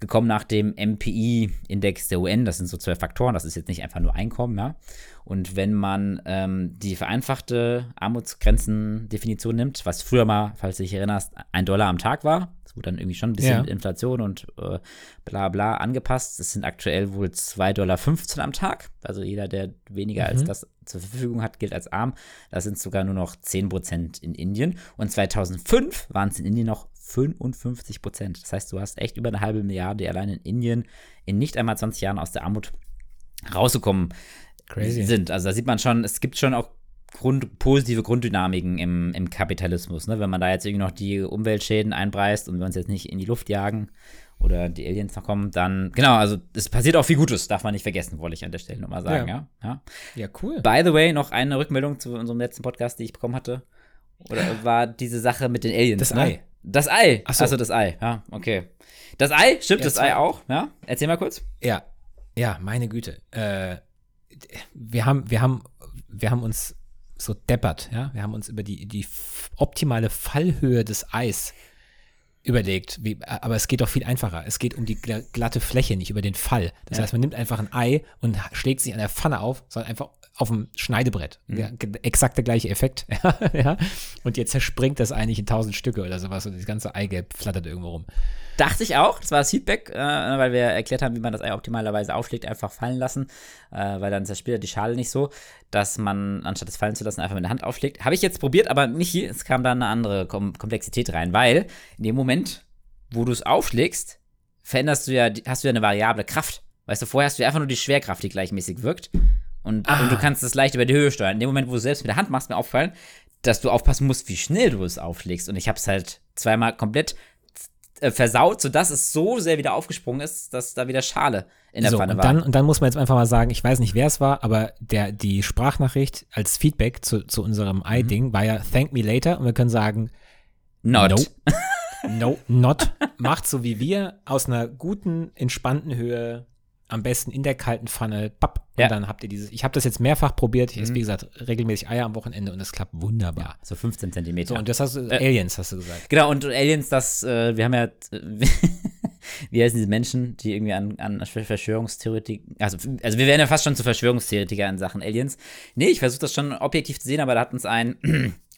gekommen nach dem MPI-Index der UN. Das sind so zwei Faktoren. Das ist jetzt nicht einfach nur Einkommen, ja. Und wenn man ähm, die vereinfachte Armutsgrenzendefinition nimmt, was früher mal, falls du dich erinnerst, ein Dollar am Tag war, das wurde dann irgendwie schon ein bisschen Ja. mit Inflation und äh, bla bla angepasst. Das sind aktuell wohl 2,15 Dollar am Tag. Also jeder, der weniger als das zur Verfügung hat, gilt als arm. Das sind sogar nur noch 10 Prozent in Indien. Und 2005 waren es in Indien noch 55 Prozent. Das heißt, du hast echt über eine halbe Milliarde, die allein in Indien in nicht einmal 20 Jahren aus der Armut rausgekommen Crazy. sind. Also da sieht man schon, es gibt schon auch Grund, positive Grunddynamiken im, im Kapitalismus. Ne? Wenn man da jetzt irgendwie noch die Umweltschäden einpreist und wir uns jetzt nicht in die Luft jagen oder die Aliens noch kommen, dann, genau, also es passiert auch viel Gutes, darf man nicht vergessen, wollte ich an der Stelle nochmal sagen, ja. ja. Ja, cool. By the way, noch eine Rückmeldung zu unserem letzten Podcast, die ich bekommen hatte. Oder war diese Sache mit den Aliens? Das ne? Das Ei. Ach so. Achso, das Ei. Ja, okay. Das Ei, stimmt, Ja, das. Ei auch. Ja, erzähl mal kurz. Ja, ja, meine Güte. Äh, wir haben, wir haben, wir haben uns so deppert, ja. Wir haben uns über die, die optimale Fallhöhe des Eis überlegt. Wie, aber es geht doch viel einfacher. Es geht um die gla- glatte Fläche, nicht über den Fall. Das Ja. heißt, man nimmt einfach ein Ei und schlägt sich an der Pfanne auf, sondern einfach auf dem Schneidebrett. Ja, ge- exakt der gleiche Effekt. ja. Und jetzt zerspringt das Ei nicht in tausend Stücke oder sowas und das ganze Eigelb flattert irgendwo rum. Dachte ich auch, das war das Feedback, äh, weil wir erklärt haben, wie man das Ei optimalerweise aufschlägt, einfach fallen lassen, äh, weil dann zerspielt die Schale nicht so, dass man, anstatt es fallen zu lassen, einfach mit der Hand aufschlägt. Habe ich jetzt probiert, aber nicht hier, es kam da eine andere Kom Komplexität rein, weil in dem Moment, wo du es aufschlägst, veränderst du ja, hast du ja eine variable Kraft. Weißt du, vorher hast du ja einfach nur die Schwerkraft, die gleichmäßig wirkt. Und, Ah. und du kannst es leicht über die Höhe steuern. In dem Moment, wo du es selbst mit der Hand machst, mir auffallen, dass du aufpassen musst, wie schnell du es aufschlägst. Und ich habe es halt zweimal komplett äh, versaut, sodass es so sehr wieder aufgesprungen ist, dass da wieder Schale in der so, Pfanne und war. dann, und dann muss man jetzt einfach mal sagen, ich weiß nicht, wer es war, aber der, die Sprachnachricht als Feedback zu, zu unserem Ei-Ding war ja Thank me later und wir können sagen, Not. No. no, not. Macht so wie wir, aus einer guten, entspannten Höhe, am besten in der kalten Pfanne, papp, und Ja. dann habt ihr dieses, ich habe das jetzt mehrfach probiert, ich esse, Mhm. wie gesagt, regelmäßig Eier am Wochenende und es klappt wunderbar. So 15 Zentimeter. So, und das hast du, Äh, Aliens hast du gesagt. Genau, und Aliens, das, äh, wir haben ja, äh, wie heißen diese Menschen, die irgendwie an, an Verschwörungstheoretik, also, also wir werden ja fast schon zu Verschwörungstheoretiker in Sachen Aliens. Nee, ich versuche das schon objektiv zu sehen, aber da hat uns ein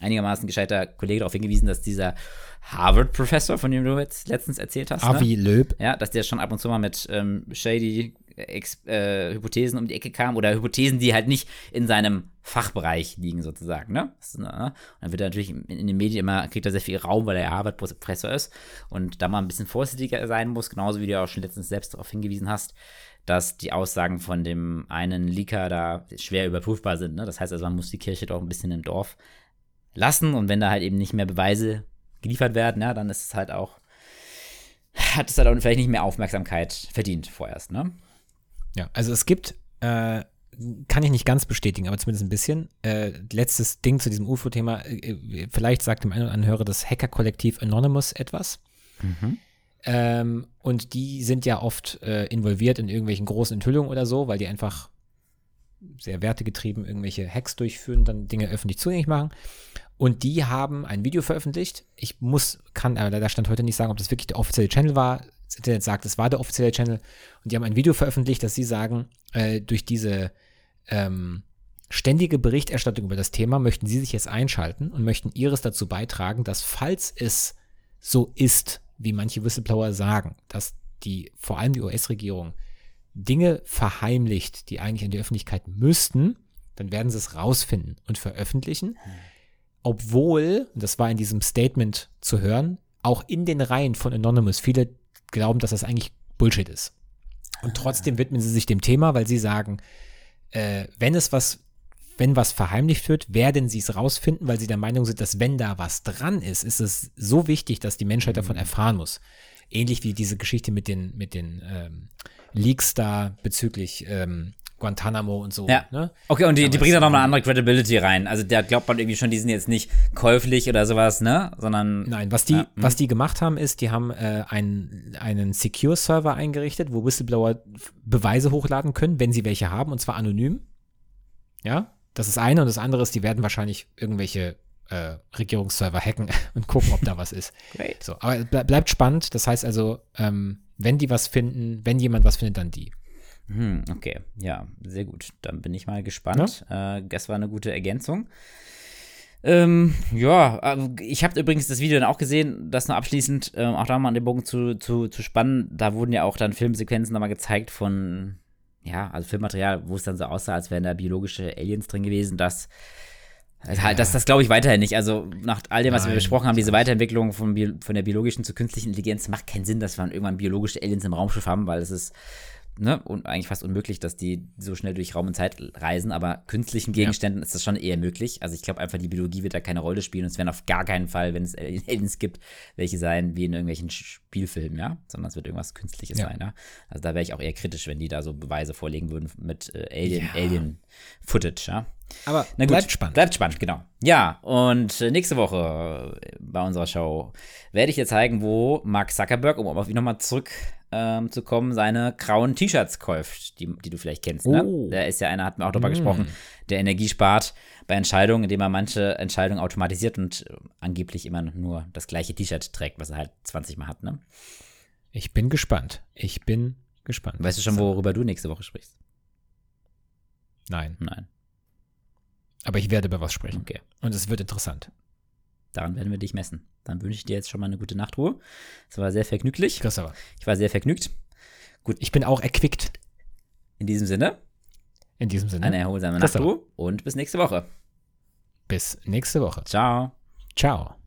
einigermaßen gescheiter Kollege darauf hingewiesen, dass dieser Harvard-Professor, von dem du jetzt letztens erzählt hast, ne? Avi Löb. Ja, dass der schon ab und zu mal mit ähm, shady Ex äh, Hypothesen um die Ecke kam oder Hypothesen, die halt nicht in seinem Fachbereich liegen, sozusagen. Ne? Ne? Und dann wird er natürlich in, den Medien immer, kriegt er sehr viel Raum, weil er ja Harvard-Professor ist und da mal ein bisschen vorsichtiger sein muss, genauso wie du auch schon letztens selbst darauf hingewiesen hast, dass die Aussagen von dem einen Leaker da schwer überprüfbar sind. Ne? Das heißt also, man muss die Kirche doch ein bisschen im Dorf lassen und wenn da halt eben nicht mehr Beweise geliefert werden, ja, dann ist es halt auch, hat es halt auch vielleicht nicht mehr Aufmerksamkeit verdient vorerst, ne? Ja, also es gibt, äh, kann ich nicht ganz bestätigen, aber zumindest ein bisschen. Äh, letztes Ding zu diesem UFO-Thema. Äh, vielleicht sagt dem einen oder anderen Hörer das Hacker-Kollektiv Anonymous etwas. Ähm, und die sind ja oft äh, involviert in irgendwelchen großen Enthüllungen oder so, weil die einfach sehr wertegetrieben irgendwelche Hacks durchführen, dann Dinge öffentlich zugänglich machen. Und die haben ein Video veröffentlicht. Ich muss, kann aber leider stand heute nicht sagen, ob das wirklich der offizielle Channel war. Das Internet sagt, es war der offizielle Channel. Und die haben ein Video veröffentlicht, dass sie sagen, äh, durch diese ähm, ständige Berichterstattung über das Thema möchten sie sich jetzt einschalten und möchten ihres dazu beitragen, dass falls es so ist, wie manche Whistleblower sagen, dass die, vor allem die US-Regierung, Dinge verheimlicht, die eigentlich in die Öffentlichkeit müssten, dann werden sie es rausfinden und veröffentlichen. Obwohl, und das war in diesem Statement zu hören, auch in den Reihen von Anonymous viele glauben, dass das eigentlich Bullshit ist. Und trotzdem widmen sie sich dem Thema, weil sie sagen, äh, wenn es was, wenn was verheimlicht wird, werden sie es rausfinden, weil sie der Meinung sind, dass wenn da was dran ist, ist es so wichtig, dass die Menschheit davon erfahren muss. Ähnlich wie diese Geschichte mit den, mit den ähm, Leaks da bezüglich ähm, Guantanamo und so. Ja. Ne? Okay, und die, die Aber bringen da es- noch eine andere Credibility rein. Also da glaubt man irgendwie schon, die sind jetzt nicht käuflich oder sowas, ne? Sondern. Nein, was die, Ja, hm. was die gemacht haben, ist, die haben äh, einen, einen Secure-Server eingerichtet, wo Whistleblower Beweise hochladen können, wenn sie welche haben, und zwar anonym. Ja, das ist eine. Und das andere ist, die werden wahrscheinlich irgendwelche äh, Regierungsserver hacken und gucken, ob da was ist. Great. So, aber es ble bleibt spannend. Das heißt also, ähm, wenn die was finden, wenn jemand was findet, dann die. Hm, okay, ja, sehr gut. Dann bin ich mal gespannt. Äh, das war eine gute Ergänzung. Ähm, ja, also ich habe übrigens das Video dann auch gesehen, das nur abschließend, ähm, auch da mal an den Bogen zu, zu, zu spannen. Da wurden ja auch dann Filmsequenzen nochmal gezeigt von, ja, also Filmmaterial, wo es dann so aussah, als wären da biologische Aliens drin gewesen. Das, also halt, das, das glaube ich weiterhin nicht. Also nach all dem, was wir Nein, besprochen haben, diese Weiterentwicklung von, Bio, von der biologischen zur künstlichen Intelligenz macht keinen Sinn, dass wir dann irgendwann biologische Aliens im Raumschiff haben, weil es ist ne, und eigentlich fast unmöglich, dass die so schnell durch Raum und Zeit reisen, aber künstlichen Gegenständen ist das schon eher möglich. Also ich glaube einfach, die Biologie wird da keine Rolle spielen und es werden auf gar keinen Fall, wenn es Aliens gibt, welche sein wie in irgendwelchen Spielfilmen, ja, sondern es wird irgendwas Künstliches Ja. sein, ja. Also da wäre ich auch eher kritisch, wenn die da so Beweise vorlegen würden mit äh, Alien, Ja. Alien Footage, ja. Aber Na gut, bleibt spannend. Bleibt spannend, genau. Ja, und äh, nächste Woche äh, bei unserer Show werde ich dir zeigen, wo Mark Zuckerberg, um auf ihn nochmal zurück ähm, seine grauen T-Shirts kauft, die, die du vielleicht kennst. Ne? Oh. Der ist ja einer, hat mir auch darüber Mm. gesprochen, der Energie spart bei Entscheidungen, indem er manche Entscheidungen automatisiert und äh, angeblich immer nur das gleiche T-Shirt trägt, was er halt 20 Mal hat. Ne? Ich bin gespannt. Ich bin gespannt. Weißt du schon, worüber du nächste Woche sprichst? Nein. Nein. Aber ich werde über was sprechen. Okay. Und es wird interessant. Daran werden wir dich messen. Dann wünsche ich dir jetzt schon mal eine gute Nachtruhe. Es war sehr vergnüglich. Christopher. Ich war sehr vergnügt. Ich bin auch erquickt In diesem Sinne, in diesem Sinne. eine erholsame Christopher. Nachtruhe und bis nächste Woche. Bis nächste Woche. Ciao. Ciao.